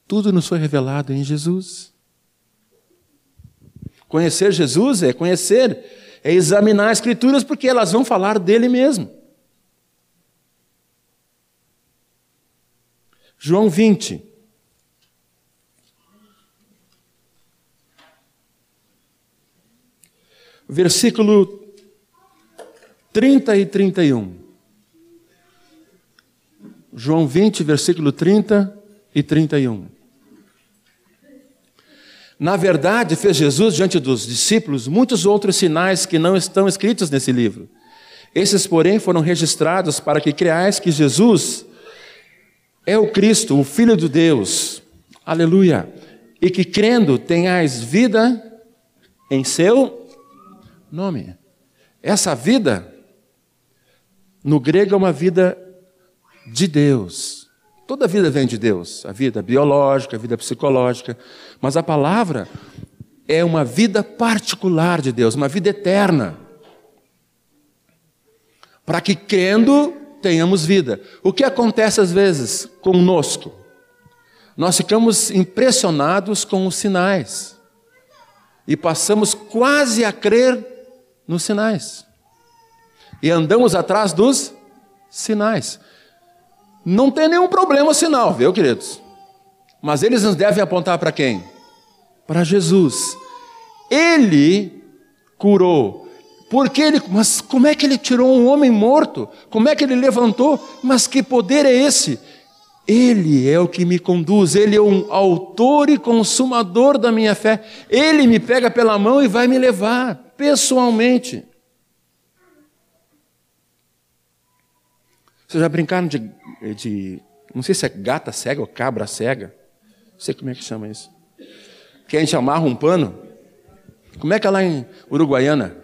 Tudo nos foi revelado em Jesus. Conhecer Jesus é conhecer, é examinar as Escrituras, porque elas vão falar dele mesmo. João 20. Versículo 30 e 31. João 20, versículo 30 e 31. Na verdade, fez Jesus diante dos discípulos muitos outros sinais que não estão escritos nesse livro. Esses, porém, foram registrados para que creais que Jesus é o Cristo, o Filho de Deus. Aleluia. E que crendo tenhais vida em seu nome. Essa vida, no grego, é uma vida de Deus. Toda vida vem de Deus, a vida biológica, a vida psicológica, mas a palavra é uma vida particular de Deus, uma vida eterna. Para que crendo tenhamos vida. O que acontece às vezes conosco? Nós ficamos impressionados com os sinais e passamos quase a crer nos sinais. E andamos atrás dos sinais. Não tem nenhum problema sinal, viu, queridos? Mas eles nos devem apontar para quem? Para Jesus. Ele curou. Porque ele, mas como é que ele tirou um homem morto? Como é que ele levantou? Mas que poder é esse? Ele é o que me conduz, ele é um autor e consumador da minha fé. Ele me pega pela mão e vai me levar pessoalmente. Vocês já brincaram de, de, Não sei se é gata cega ou cabra cega. Não sei como é que chama isso. Que a gente amarra um pano. Como é que é lá em Uruguaiana?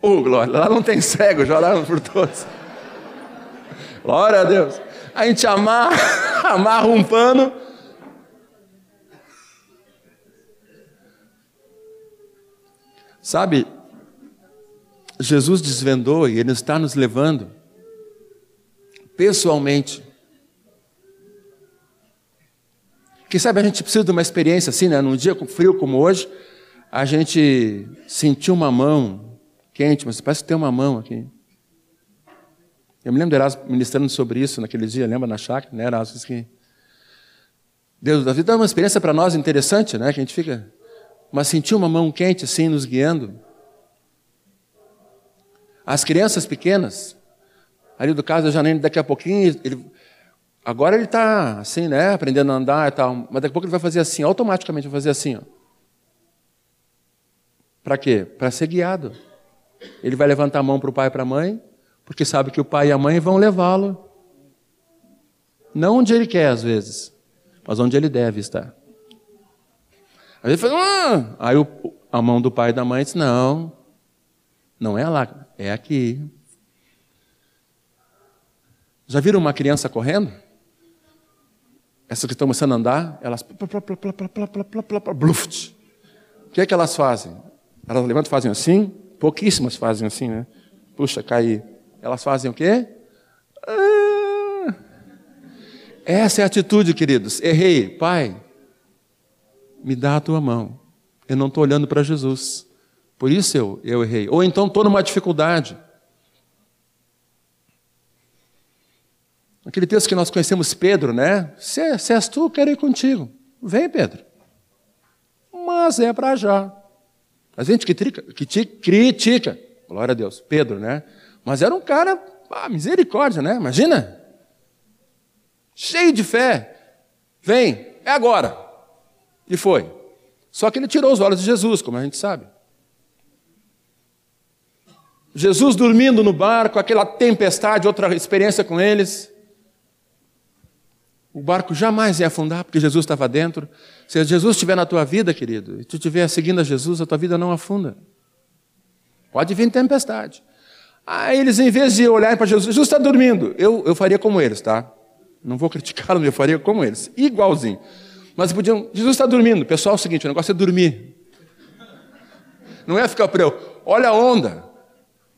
Oh, glória, lá não tem cego, já oraram por todos. Glória a Deus. A gente amarra, amarra um pano. Sabe, Jesus desvendou e Ele está nos levando pessoalmente. Quem sabe a gente precisa de uma experiência assim, né? Num dia frio como hoje, a gente sentiu uma mão quente, mas parece que tem uma mão aqui. Eu me lembro de Erasmo ministrando sobre isso naquele dia, lembra na chácara, né, Erasmo? Que Deus da vida dá uma experiência para nós interessante, né? Que a gente fica, mas sentiu uma mão quente assim nos guiando. As crianças pequenas, ali do caso da Janine, daqui a pouquinho, ele, agora ele está assim, né, aprendendo a andar e tal, mas daqui a pouco ele vai fazer assim, automaticamente vai fazer assim. Para quê? Para ser guiado. Ele vai levantar a mão para o pai e para a mãe, porque sabe que o pai e a mãe vão levá-lo. Não onde ele quer, às vezes, mas onde ele deve estar. Aí ele fala, ah! aí o, a mão do pai e da mãe diz: Não, não é lá, é aqui. Já viram uma criança correndo? Essas que estão começando a andar, elas. Bluft. O que é que elas fazem? Elas levantam e fazem assim? Pouquíssimas fazem assim, né? Puxa, cair. Elas fazem o quê? Ah. Essa é a atitude, queridos. Errei. Pai, me dá a tua mão. Eu não estou olhando para Jesus. Por isso eu, eu errei. Ou então estou numa dificuldade. Aquele texto que nós conhecemos Pedro, né? Se, se és tu, quero ir contigo. Vem, Pedro. Mas é para já. A gente que, trica, que te critica, glória a Deus, Pedro, né? Mas era um cara, ah, misericórdia, né? Imagina. Cheio de fé. Vem, é agora. E foi. Só que ele tirou os olhos de Jesus, como a gente sabe. Jesus dormindo no barco, aquela tempestade, outra experiência com eles. O barco jamais ia afundar, porque Jesus estava dentro. Se Jesus estiver na tua vida, querido, e tu estiver seguindo a Jesus, a tua vida não afunda. Pode vir tempestade. Aí eles, em vez de olharem para Jesus, Jesus está dormindo. Eu, eu faria como eles, tá? Não vou criticá-los, eu faria como eles. Igualzinho. Mas podiam, Jesus está dormindo. Pessoal, é o seguinte, o negócio é dormir. Não é ficar preocupado. Olha a onda.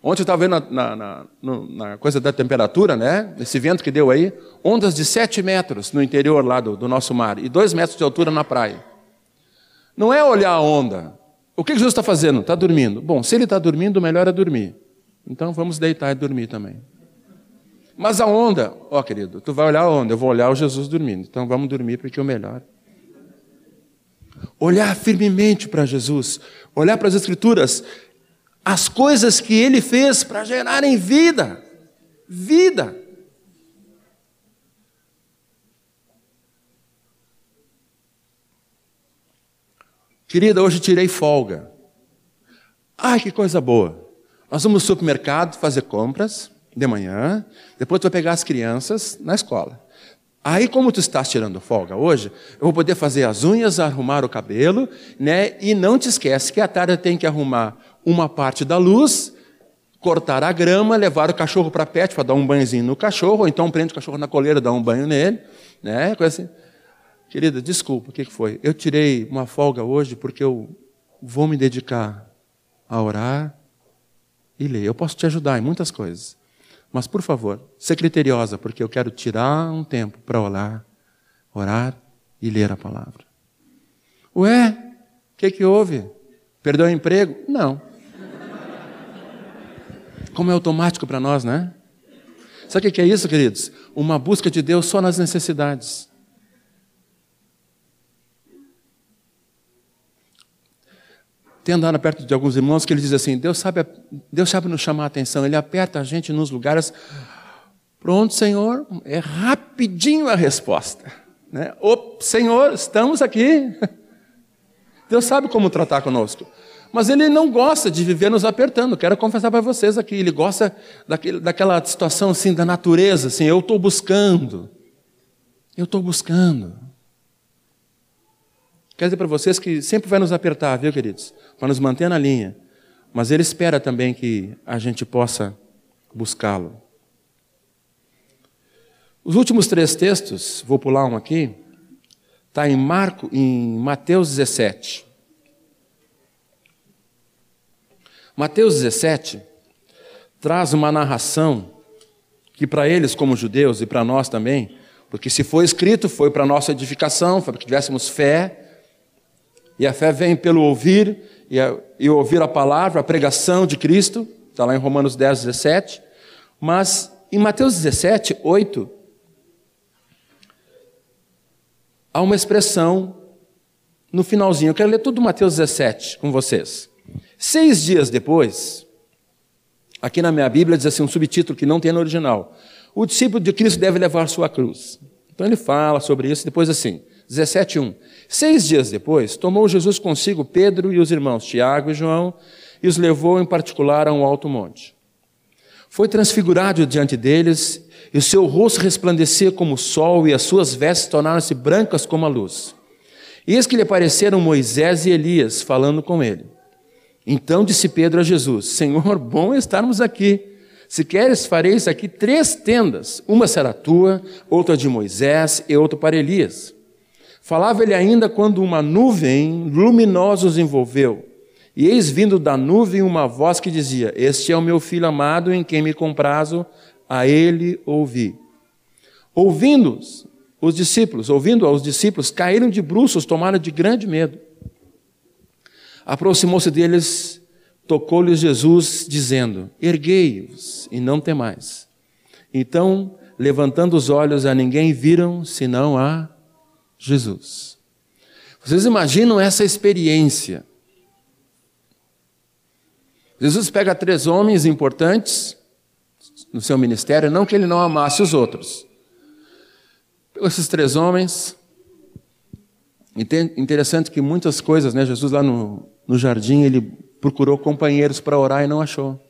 Ontem eu estava vendo na, na, na, coisa da temperatura, né? Esse vento que deu aí, ondas de 7 metros no interior lá do, do nosso mar e 2 metros de altura na praia. Não é olhar a onda. O que Jesus está fazendo? Está dormindo. Bom, se ele está dormindo, melhor é dormir. Então vamos deitar e dormir também. Mas a onda, ó querido, tu vai olhar a onda, eu vou olhar o Jesus dormindo. Então vamos dormir porque é o melhor. Olhar firmemente para Jesus, olhar para as Escrituras, as coisas que ele fez para gerarem vida. Vida. Querida, hoje tirei folga. Ai, que coisa boa. Nós vamos no supermercado fazer compras de manhã, depois tu vai pegar as crianças na escola. Aí, como tu estás tirando folga hoje, eu vou poder fazer as unhas, arrumar o cabelo, né? E não te esquece que à tarde tem que arrumar uma parte da luz, cortar a grama, levar o cachorro para pet para dar um banhozinho no cachorro, ou então prende o cachorro na coleira, dá um banho nele, né? Coisa assim. Querida, desculpa, o que foi? Eu tirei uma folga hoje porque eu vou me dedicar a orar e ler. Eu posso te ajudar em muitas coisas. Mas, por favor, seja criteriosa, porque eu quero tirar um tempo para orar, orar e ler a palavra. Ué, o que, que houve? Perdeu o emprego? Não. Como é automático para nós, né? Sabe o que é isso, queridos? Uma busca de Deus só nas necessidades. Tem andado perto de alguns irmãos que eles dizem assim: Deus sabe, Deus sabe nos chamar a atenção, Ele aperta a gente nos lugares. Pronto, Senhor, é rapidinho a resposta. Né? O Senhor, estamos aqui. Deus sabe como tratar conosco. Mas Ele não gosta de viver nos apertando. Quero confessar para vocês aqui. Ele gosta daquele, daquela situação assim da natureza, assim, eu estou buscando. Eu estou buscando. Quero dizer para vocês que sempre vai nos apertar, viu, queridos? Para nos manter na linha. Mas Ele espera também que a gente possa buscá-lo. Os últimos três textos, vou pular um aqui, está em Marco, em Mateus 17. Mateus 17 traz uma narração que para eles como judeus e para nós também, porque se foi escrito foi para nossa edificação, foi para que tivéssemos fé, e a fé vem pelo ouvir, e, a, e ouvir a palavra, a pregação de Cristo, está lá em Romanos 10, 17. Mas em Mateus 17, 8, há uma expressão no finalzinho. Eu quero ler tudo Mateus 17 com vocês. Seis dias depois, aqui na minha Bíblia diz assim, um subtítulo que não tem no original. O discípulo de Cristo deve levar sua cruz. Então ele fala sobre isso, depois assim. 17:1. Seis dias depois, tomou Jesus consigo Pedro e os irmãos Tiago e João e os levou em particular a um alto monte. Foi transfigurado diante deles e o seu rosto resplandecia como o sol e as suas vestes tornaram-se brancas como a luz. E eis que lhe apareceram Moisés e Elias falando com ele. Então disse Pedro a Jesus: Senhor, bom estarmos aqui. Se queres, fareis aqui três tendas: uma será tua, outra de Moisés e outra para Elias. Falava ele ainda quando uma nuvem luminosa os envolveu. E eis vindo da nuvem uma voz que dizia: Este é o meu filho amado em quem me comprazo, a ele ouvi. Ouvindo-os, os discípulos, ouvindo os discípulos, caíram de bruços, tomaram de grande medo. Aproximou-se deles, tocou-lhes Jesus, dizendo: Erguei-os e não temais. Então, levantando os olhos a ninguém, viram senão a Jesus. Vocês imaginam essa experiência? Jesus pega três homens importantes no seu ministério, não que ele não amasse os outros. Pegou esses três homens. Interessante que muitas coisas, né? Jesus lá no, no jardim, ele procurou companheiros para orar e não achou.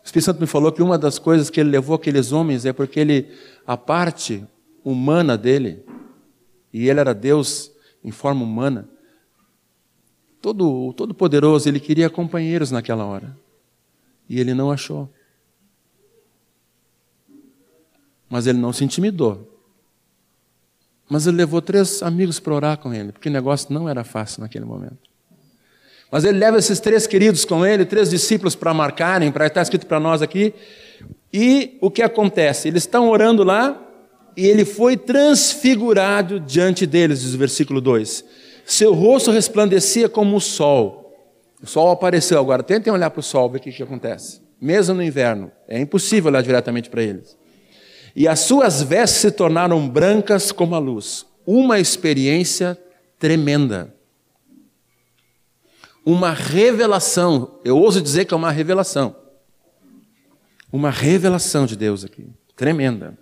O Espírito Santo me falou que uma das coisas que ele levou aqueles homens é porque ele, a parte humana dele, e ele era Deus em forma humana, todo, todo poderoso, ele queria companheiros naquela hora. E ele não achou. Mas ele não se intimidou. Mas ele levou três amigos para orar com ele, porque o negócio não era fácil naquele momento. Mas ele leva esses três queridos com ele, três discípulos para marcarem, para estar escrito para nós aqui. E o que acontece? Eles estão orando lá, e ele foi transfigurado diante deles, diz o versículo 2. Seu rosto resplandecia como o sol. O sol apareceu agora. Tentem olhar para o sol, ver o que, que acontece. mesmo no inverno. É impossível olhar diretamente para eles. E as suas vestes se tornaram brancas como a luz. Uma experiência tremenda. Uma revelação, eu ouso dizer que é uma revelação. Uma revelação de Deus aqui, tremenda.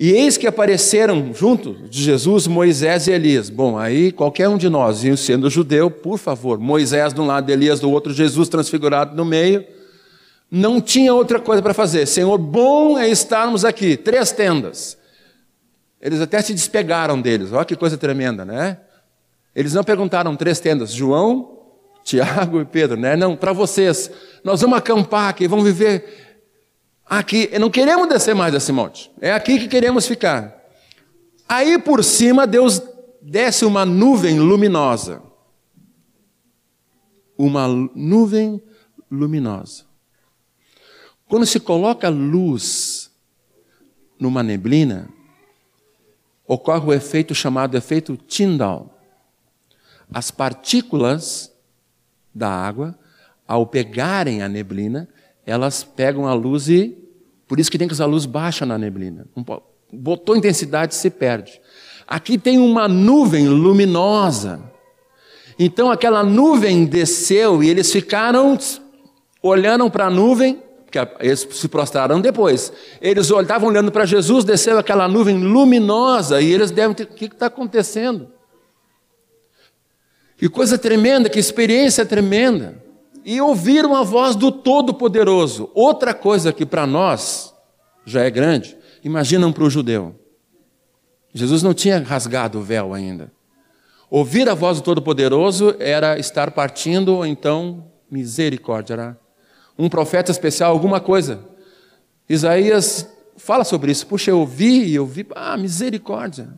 E eis que apareceram junto de Jesus Moisés e Elias. Bom, aí qualquer um de nós, sendo judeu, por favor, Moisés de um lado, Elias do outro, Jesus transfigurado no meio, não tinha outra coisa para fazer. Senhor, bom é estarmos aqui, três tendas. Eles até se despegaram deles, olha que coisa tremenda, né? Eles não perguntaram três tendas, João, Tiago e Pedro, né? Não, para vocês, nós vamos acampar aqui, vamos viver Aqui, não queremos descer mais desse monte. É aqui que queremos ficar. Aí por cima, Deus desce uma nuvem luminosa. Uma nuvem luminosa. Quando se coloca luz numa neblina, ocorre o efeito chamado efeito Tyndall. As partículas da água, ao pegarem a neblina, elas pegam a luz e por isso que tem que usar luz baixa na neblina. Botou intensidade, se perde. Aqui tem uma nuvem luminosa. Então aquela nuvem desceu e eles ficaram olhando para a nuvem, porque eles se prostraram depois. Eles estavam olhando para Jesus, desceu aquela nuvem luminosa e eles devem ter: o que está acontecendo? Que coisa tremenda, que experiência tremenda e ouviram a voz do Todo-Poderoso. Outra coisa que para nós já é grande, imaginam para o judeu. Jesus não tinha rasgado o véu ainda. Ouvir a voz do Todo-Poderoso era estar partindo, ou então, misericórdia. Era um profeta especial, alguma coisa. Isaías fala sobre isso. Puxa, eu e eu vi, ah, misericórdia.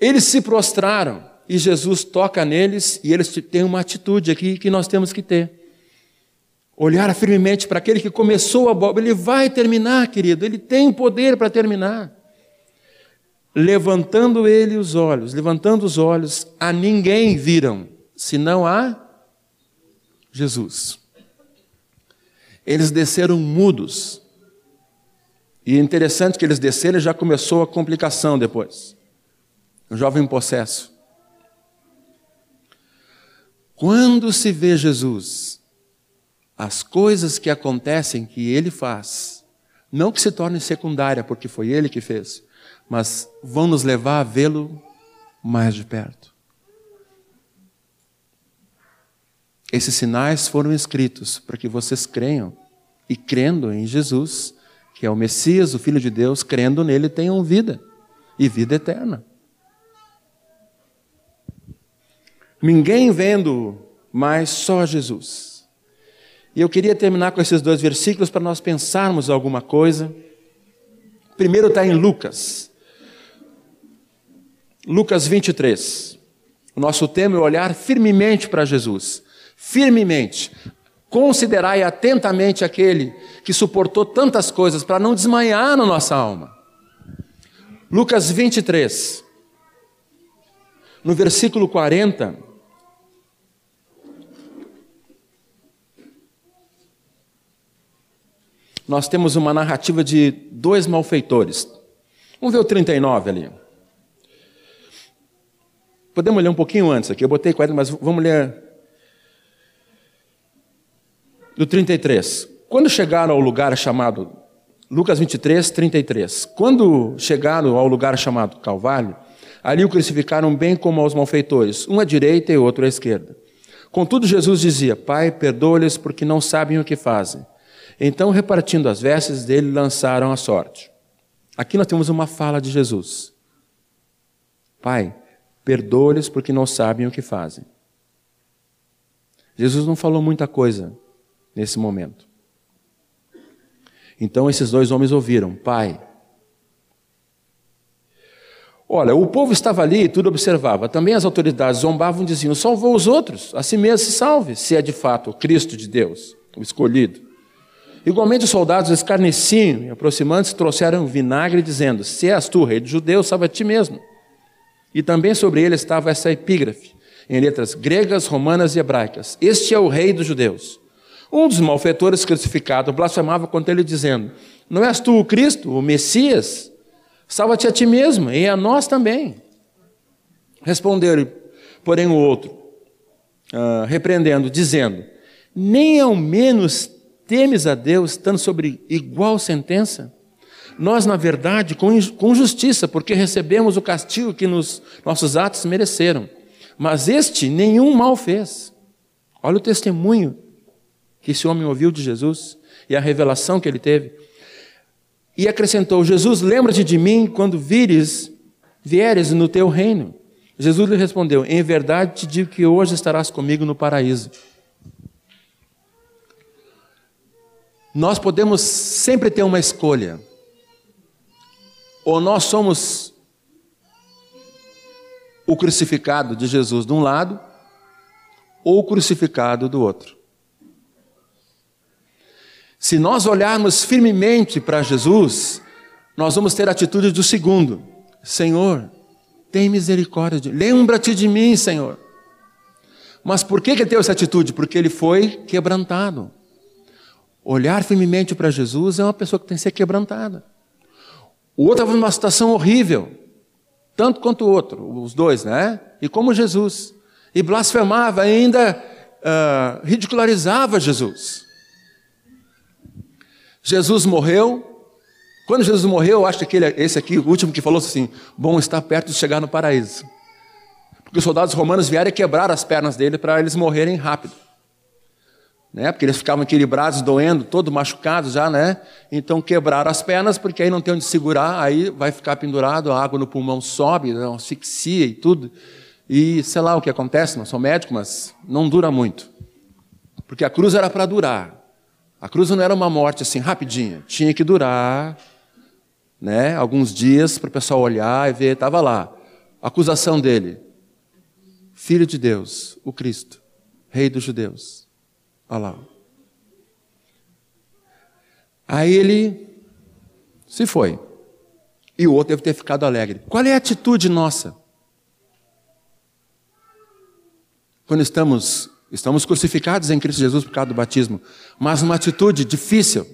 Eles se prostraram e Jesus toca neles e eles têm uma atitude aqui que nós temos que ter. Olhar firmemente para aquele que começou a obra, ele vai terminar, querido, ele tem poder para terminar. Levantando ele os olhos, levantando os olhos, a ninguém viram, senão a Jesus. Eles desceram mudos. E é interessante que eles desceram e já começou a complicação depois. O jovem possesso. Quando se vê Jesus, as coisas que acontecem que ele faz, não que se torne secundária porque foi ele que fez, mas vão nos levar a vê-lo mais de perto. Esses sinais foram escritos para que vocês creiam e crendo em Jesus, que é o Messias, o Filho de Deus, crendo nele tenham vida e vida eterna. Ninguém vendo, mas só Jesus. E eu queria terminar com esses dois versículos para nós pensarmos alguma coisa. Primeiro está em Lucas. Lucas 23. O nosso tema é olhar firmemente para Jesus. Firmemente. Considerai atentamente aquele que suportou tantas coisas para não desmanhar na nossa alma. Lucas 23. No versículo 40, nós temos uma narrativa de dois malfeitores. Vamos ver o 39 ali. Podemos ler um pouquinho antes aqui, eu botei 40, mas vamos ler do 33. Quando chegaram ao lugar chamado, Lucas 23, 33. Quando chegaram ao lugar chamado Calvário, ali o crucificaram bem como aos malfeitores, um à direita e outro à esquerda. Contudo, Jesus dizia: Pai, perdoa-lhes porque não sabem o que fazem. Então, repartindo as vestes dele, lançaram a sorte. Aqui nós temos uma fala de Jesus: Pai, perdoa-lhes porque não sabem o que fazem. Jesus não falou muita coisa nesse momento. Então esses dois homens ouviram: Pai. Olha, o povo estava ali e tudo observava. Também as autoridades zombavam e diziam: Salvou os outros, a si mesmo se salve, se é de fato o Cristo de Deus, o escolhido. Igualmente os soldados escarneciam e, aproximando-se, trouxeram vinagre, dizendo: Se és tu, rei dos judeus, salva ti mesmo. E também sobre ele estava essa epígrafe, em letras gregas, romanas e hebraicas: Este é o rei dos judeus. Um dos malfeitores crucificados blasfemava contra ele, dizendo: Não és tu o Cristo, o Messias? Salva-te a ti mesmo e a nós também. Respondeu-lhe, porém, o outro, uh, repreendendo, dizendo: Nem ao menos temes a Deus, estando sobre igual sentença? Nós, na verdade, com, com justiça, porque recebemos o castigo que nos nossos atos mereceram. Mas este nenhum mal fez. Olha o testemunho que esse homem ouviu de Jesus e a revelação que ele teve. E acrescentou: Jesus, lembra-te de mim quando vires, vieres no teu reino. Jesus lhe respondeu: Em verdade te digo que hoje estarás comigo no paraíso. Nós podemos sempre ter uma escolha. Ou nós somos o crucificado de Jesus de um lado, ou o crucificado do outro. Se nós olharmos firmemente para Jesus, nós vamos ter a atitude do segundo: Senhor, tem misericórdia, lembra-te de mim, Senhor. Mas por que ele teve essa atitude? Porque ele foi quebrantado. Olhar firmemente para Jesus é uma pessoa que tem que ser quebrantada. O outro estava numa situação horrível, tanto quanto o outro, os dois, né? E como Jesus. E blasfemava, ainda uh, ridicularizava Jesus. Jesus morreu. Quando Jesus morreu, acho que aquele, esse aqui, o último que falou assim: bom está perto de chegar no paraíso. Porque os soldados romanos vieram e quebraram as pernas dele para eles morrerem rápido. Né? Porque eles ficavam equilibrados, doendo, todo machucados já, né? Então quebraram as pernas, porque aí não tem onde segurar, aí vai ficar pendurado, a água no pulmão sobe, né? asfixia e tudo. E sei lá o que acontece, não sou médico, mas não dura muito. Porque a cruz era para durar. A cruz não era uma morte assim rapidinha, tinha que durar, né, alguns dias para o pessoal olhar e ver, estava lá. A acusação dele: Filho de Deus, o Cristo, Rei dos Judeus. Olha lá. Aí ele se foi. E o outro deve ter ficado alegre. Qual é a atitude nossa? Quando estamos Estamos crucificados em Cristo Jesus por causa do batismo, mas uma atitude difícil.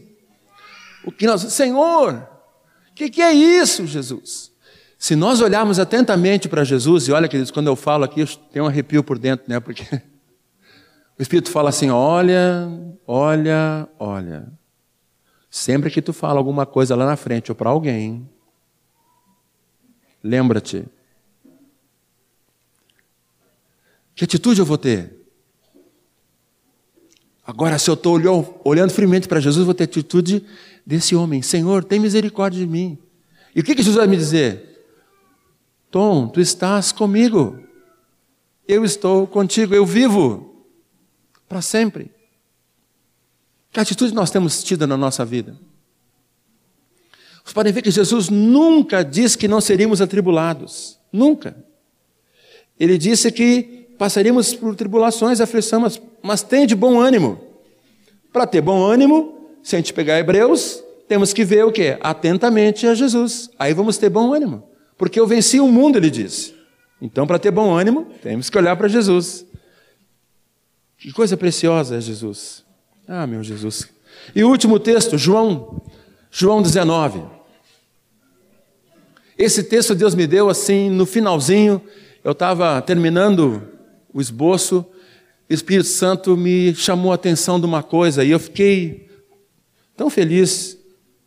O que nós, Senhor, o que, que, é isso, Jesus? Se nós olharmos atentamente para Jesus, e olha, queridos, quando eu falo aqui, tenho um arrepio por dentro, né? Porque o Espírito fala assim: olha, olha, olha. Sempre que tu fala alguma coisa lá na frente ou para alguém, lembra-te. Que atitude eu vou ter? Agora, se eu estou olhando friamente para Jesus, vou ter a atitude desse homem: Senhor, tem misericórdia de mim. E o que, que Jesus vai me dizer? Tom, tu estás comigo. Eu estou contigo, eu vivo para sempre. Que atitude nós temos tido na nossa vida? Vocês podem ver que Jesus nunca disse que não seríamos atribulados. Nunca. Ele disse que passaríamos por tribulações, aflições, mas tem de bom ânimo. Para ter bom ânimo, se a gente pegar Hebreus, temos que ver o que? Atentamente a Jesus. Aí vamos ter bom ânimo. Porque eu venci o mundo, ele disse. Então, para ter bom ânimo, temos que olhar para Jesus. Que coisa preciosa é Jesus. Ah, meu Jesus. E o último texto, João, João 19. Esse texto Deus me deu assim no finalzinho. Eu estava terminando o esboço o Espírito Santo me chamou a atenção de uma coisa e eu fiquei tão feliz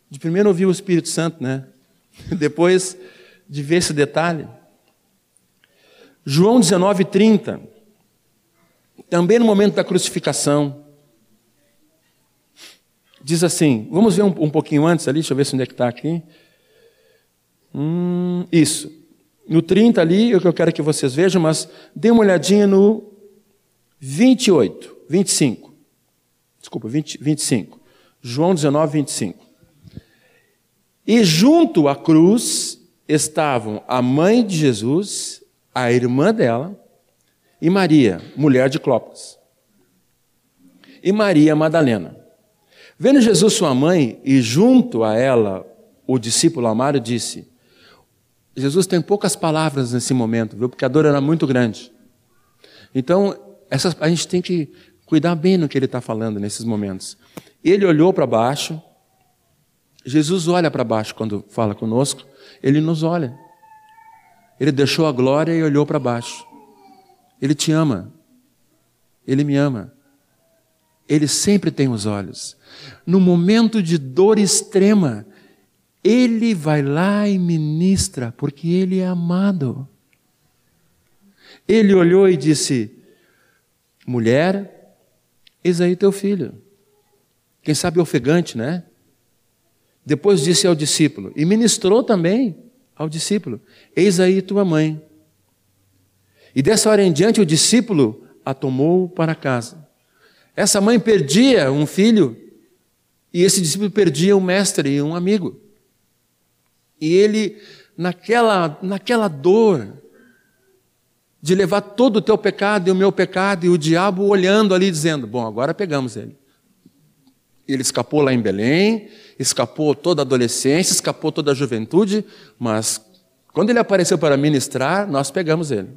de primeiro ouvir o Espírito Santo, né? Depois de ver esse detalhe. João 19, 30. Também no momento da crucificação. Diz assim, vamos ver um, um pouquinho antes ali, deixa eu ver se onde é que está aqui. Hum, isso. No 30 ali, o que eu quero que vocês vejam, mas dê uma olhadinha no 28, 25. Desculpa, 20, 25. João 19, 25. E junto à cruz estavam a mãe de Jesus, a irmã dela, e Maria, mulher de Clopas. E Maria Madalena. Vendo Jesus sua mãe e junto a ela o discípulo amado, disse: Jesus tem poucas palavras nesse momento, viu? Porque a dor era muito grande. Então, essas, a gente tem que, cuidar bem no que ele está falando nesses momentos. Ele olhou para baixo, Jesus olha para baixo quando fala conosco, ele nos olha. Ele deixou a glória e olhou para baixo. Ele te ama. Ele me ama. Ele sempre tem os olhos. No momento de dor extrema, ele vai lá e ministra, porque ele é amado. Ele olhou e disse: Mulher, eis aí teu filho. Quem sabe ofegante, né? Depois disse ao discípulo, e ministrou também ao discípulo: Eis aí tua mãe. E dessa hora em diante o discípulo a tomou para casa. Essa mãe perdia um filho, e esse discípulo perdia um mestre e um amigo. E ele, naquela, naquela dor, de levar todo o teu pecado e o meu pecado, e o diabo olhando ali, dizendo: Bom, agora pegamos ele. Ele escapou lá em Belém, escapou toda a adolescência, escapou toda a juventude, mas quando ele apareceu para ministrar, nós pegamos ele.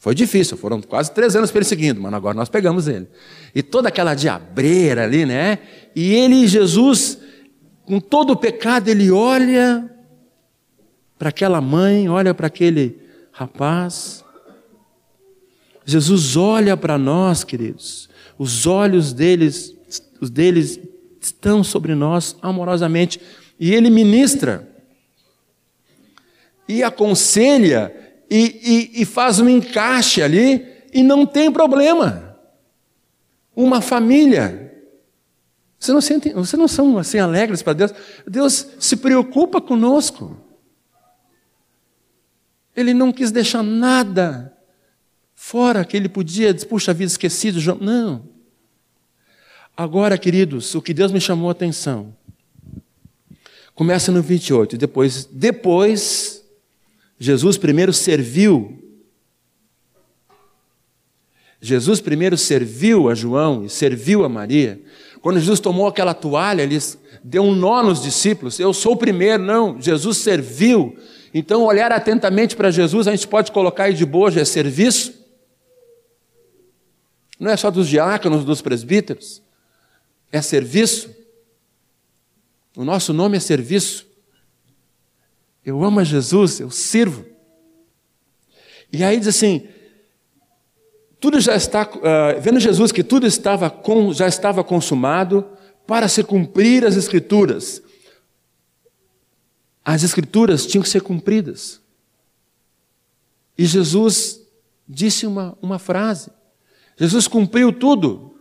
Foi difícil, foram quase três anos perseguindo, mas agora nós pegamos ele. E toda aquela diabreira ali, né? E ele, Jesus, com todo o pecado, ele olha para aquela mãe, olha para aquele rapaz. Jesus olha para nós, queridos. Os olhos deles, os deles estão sobre nós amorosamente e ele ministra e aconselha e, e, e faz um encaixe ali e não tem problema. Uma família você não, sente, você não são assim alegres para Deus? Deus se preocupa conosco. Ele não quis deixar nada fora que ele podia, puxa vida, esquecido. Não. Agora, queridos, o que Deus me chamou a atenção. Começa no 28, depois, depois, Jesus primeiro serviu. Jesus primeiro serviu a João e serviu a Maria. Quando Jesus tomou aquela toalha, ele deu um nó nos discípulos. Eu sou o primeiro, não. Jesus serviu. Então, olhar atentamente para Jesus, a gente pode colocar aí de bojo, é serviço. Não é só dos diáconos, dos presbíteros. É serviço. O nosso nome é serviço. Eu amo a Jesus, eu sirvo. E aí diz assim: tudo já está, uh, vendo Jesus que tudo estava com, já estava consumado para se cumprir as Escrituras. As Escrituras tinham que ser cumpridas. E Jesus disse uma, uma frase. Jesus cumpriu tudo.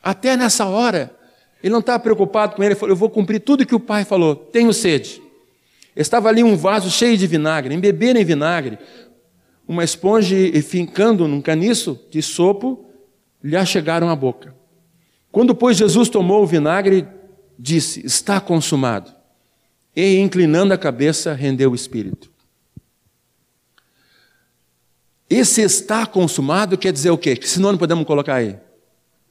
Até nessa hora. Ele não estava preocupado com ele. Ele falou: Eu vou cumprir tudo que o Pai falou. Tenho sede. Estava ali um vaso cheio de vinagre, embeberam em vinagre uma esponja e fincando num caniço de sopo, lhe achegaram a boca. Quando, pois, Jesus tomou o vinagre, disse: Está consumado. E, inclinando a cabeça, rendeu o espírito. Esse está consumado quer dizer o quê? Que não podemos colocar aí?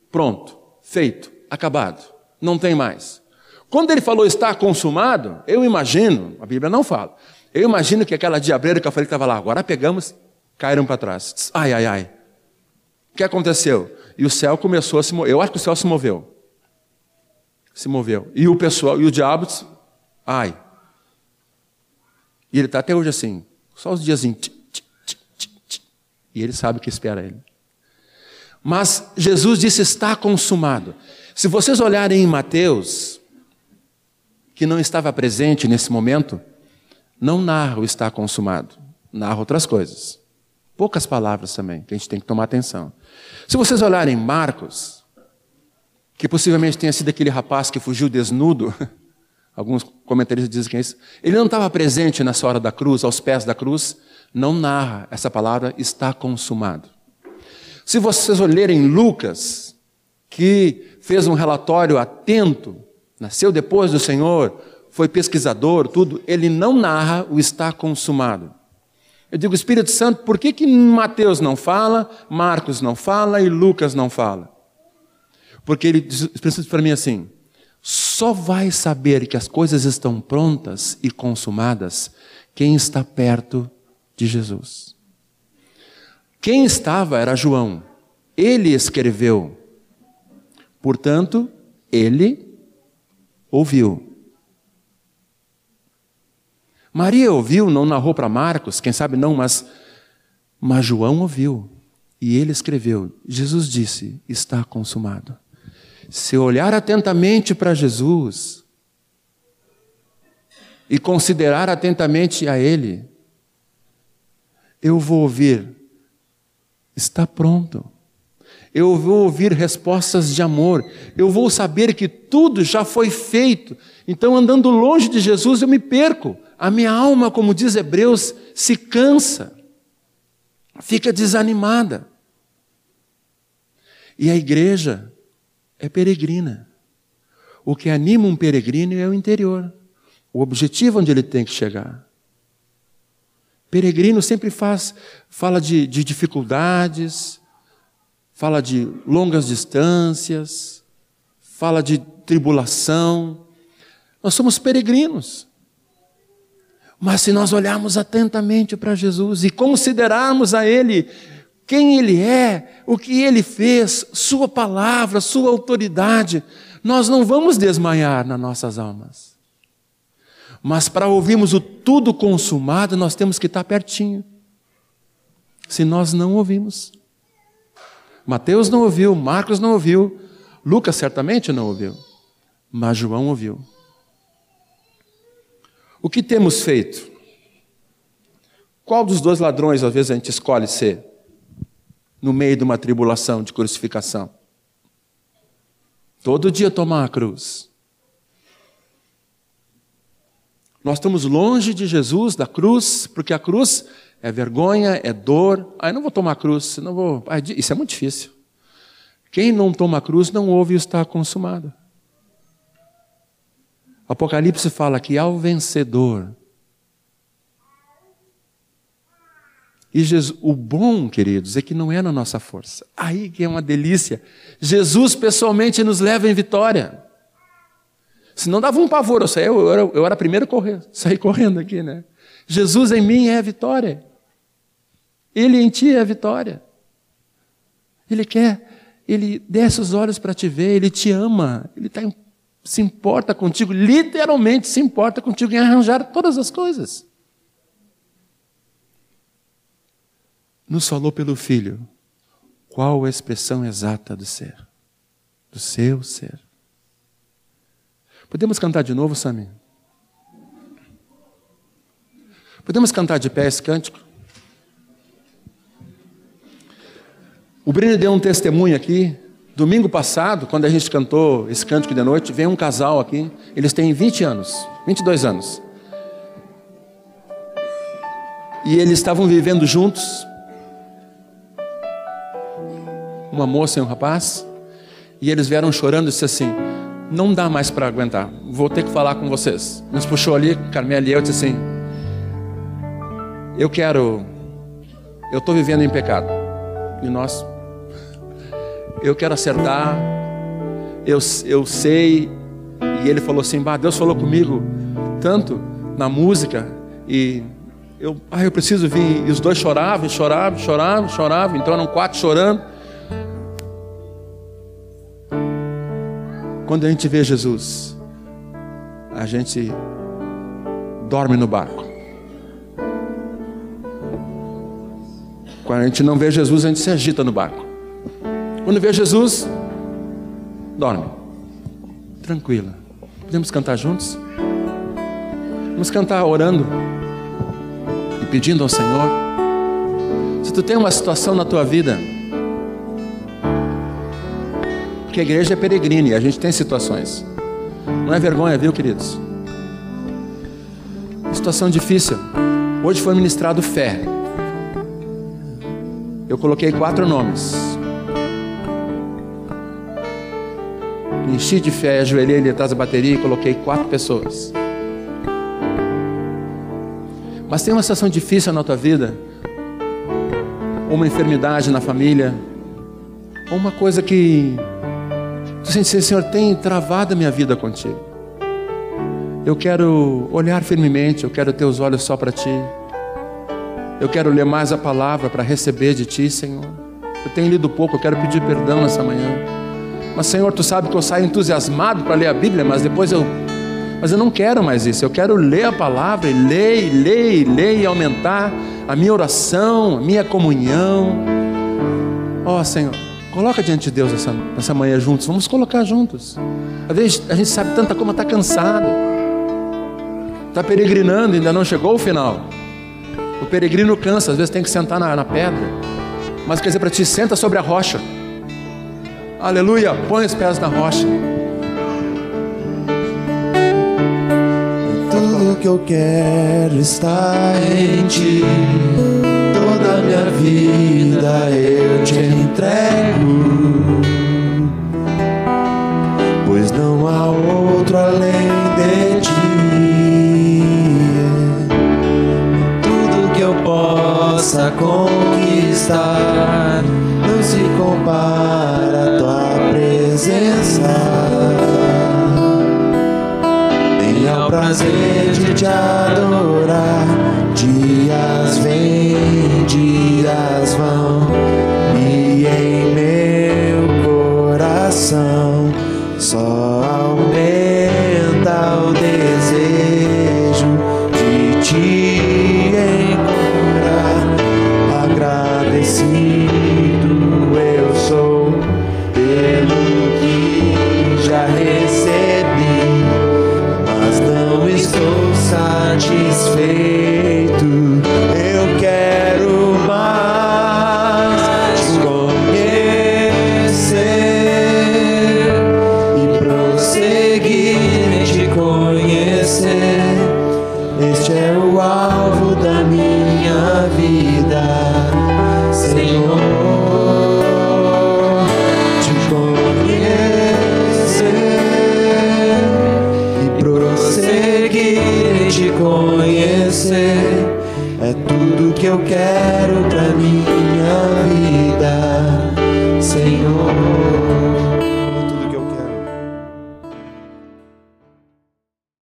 Pronto, feito, acabado, não tem mais. Quando ele falou está consumado, eu imagino, a Bíblia não fala, eu imagino que aquela diabreira que eu falei que estava lá, agora pegamos caíram para trás. Ai, ai, ai. O que aconteceu? E o céu começou a se mover. Eu acho que o céu se moveu. Se moveu. E o pessoal, e o diabo, disse, ai. E ele está até hoje assim, só os dias assim, e ele sabe o que espera ele. Mas Jesus disse: está consumado. Se vocês olharem em Mateus, que não estava presente nesse momento, não narra o está consumado, narra outras coisas. Poucas palavras também, que a gente tem que tomar atenção. Se vocês olharem Marcos, que possivelmente tenha sido aquele rapaz que fugiu desnudo, alguns comentaristas dizem que é isso, ele não estava presente nessa hora da cruz, aos pés da cruz, não narra essa palavra, está consumado. Se vocês olharem Lucas, que fez um relatório atento, nasceu depois do Senhor, foi pesquisador, tudo, ele não narra o está consumado. Eu digo, Espírito Santo, por que, que Mateus não fala, Marcos não fala e Lucas não fala? Porque ele diz para mim assim: só vai saber que as coisas estão prontas e consumadas quem está perto de Jesus. Quem estava era João. Ele escreveu Portanto, ele ouviu. Maria ouviu, não narrou para Marcos, quem sabe não, mas, mas João ouviu. E ele escreveu: Jesus disse: Está consumado. Se olhar atentamente para Jesus e considerar atentamente a Ele, eu vou ouvir: Está pronto. Eu vou ouvir respostas de amor. Eu vou saber que tudo já foi feito. Então, andando longe de Jesus, eu me perco. A minha alma, como diz Hebreus, se cansa, fica desanimada. E a igreja é peregrina. O que anima um peregrino é o interior, o objetivo onde ele tem que chegar. Peregrino sempre faz, fala de, de dificuldades, fala de longas distâncias, fala de tribulação. Nós somos peregrinos. Mas se nós olharmos atentamente para Jesus e considerarmos a Ele quem Ele é, o que Ele fez, Sua palavra, Sua autoridade, nós não vamos desmaiar nas nossas almas. Mas para ouvirmos o tudo consumado, nós temos que estar pertinho. Se nós não ouvimos. Mateus não ouviu, Marcos não ouviu, Lucas certamente não ouviu, mas João ouviu. O que temos feito? Qual dos dois ladrões às vezes a gente escolhe ser? no meio de uma tribulação de crucificação. Todo dia tomar a cruz. Nós estamos longe de Jesus, da cruz, porque a cruz é vergonha, é dor. Ah, eu não vou tomar a cruz, não vou. Ah, isso é muito difícil. Quem não toma a cruz não ouve o está consumado. Apocalipse fala que ao vencedor E Jesus, o bom, queridos, é que não é na nossa força. Aí que é uma delícia. Jesus pessoalmente nos leva em vitória. Se não dava um pavor, eu, saía, eu, era, eu era primeiro a correr, sair correndo aqui, né? Jesus em mim é a vitória. Ele em ti é a vitória. Ele quer, ele desce os olhos para te ver, ele te ama, ele tá, se importa contigo, literalmente se importa contigo em arranjar todas as coisas. nos falou pelo Filho qual a expressão exata do ser, do seu ser. Podemos cantar de novo, Sami? Podemos cantar de pé esse cântico? O Breno deu um testemunho aqui. Domingo passado, quando a gente cantou esse cântico de noite, veio um casal aqui. Eles têm 20 anos, 22 anos. E eles estavam vivendo juntos uma moça e um rapaz, e eles vieram chorando e disse assim: Não dá mais para aguentar, vou ter que falar com vocês. Nos puxou ali, Carmela e eu disse assim: Eu quero, eu estou vivendo em pecado, e nós, eu quero acertar, eu, eu sei, e ele falou assim: bah, Deus falou comigo tanto na música, e eu, ah, eu preciso vir. E os dois choravam, choravam, choravam, choravam. Então eram quatro chorando. Quando a gente vê Jesus, a gente dorme no barco. Quando a gente não vê Jesus, a gente se agita no barco. Quando vê Jesus, dorme. Tranquila. Podemos cantar juntos? Vamos cantar orando e pedindo ao Senhor. Se tu tem uma situação na tua vida, porque a igreja é peregrina e a gente tem situações. Não é vergonha, viu, queridos? Situação difícil. Hoje foi ministrado fé. Eu coloquei quatro nomes. Enchi de fé, ajoelhei ali atrás da bateria e coloquei quatro pessoas. Mas tem uma situação difícil na tua vida, uma enfermidade na família, ou uma coisa que Tu sente, Senhor, tem travado a minha vida contigo. Eu quero olhar firmemente, eu quero ter os olhos só para Ti. Eu quero ler mais a palavra para receber de Ti, Senhor. Eu tenho lido pouco, eu quero pedir perdão nessa manhã. Mas Senhor, tu sabe que eu saio entusiasmado para ler a Bíblia, mas depois eu mas eu não quero mais isso. Eu quero ler a palavra e ler, ler, e ler e aumentar a minha oração, a minha comunhão. Ó oh, Senhor, coloca diante de Deus essa, essa manhã juntos. Vamos colocar juntos. Às vezes a gente sabe tanta como está cansado, está peregrinando, ainda não chegou o final. O peregrino cansa, às vezes tem que sentar na, na pedra. Mas quer dizer para ti, senta sobre a rocha. Aleluia, põe os pés na rocha. Tudo que eu quero está em ti. Toda minha vida eu te entrego. Pois não há outro além de ti. Tudo que eu possa conquistar não se compara à tua presença prazer de te adorar.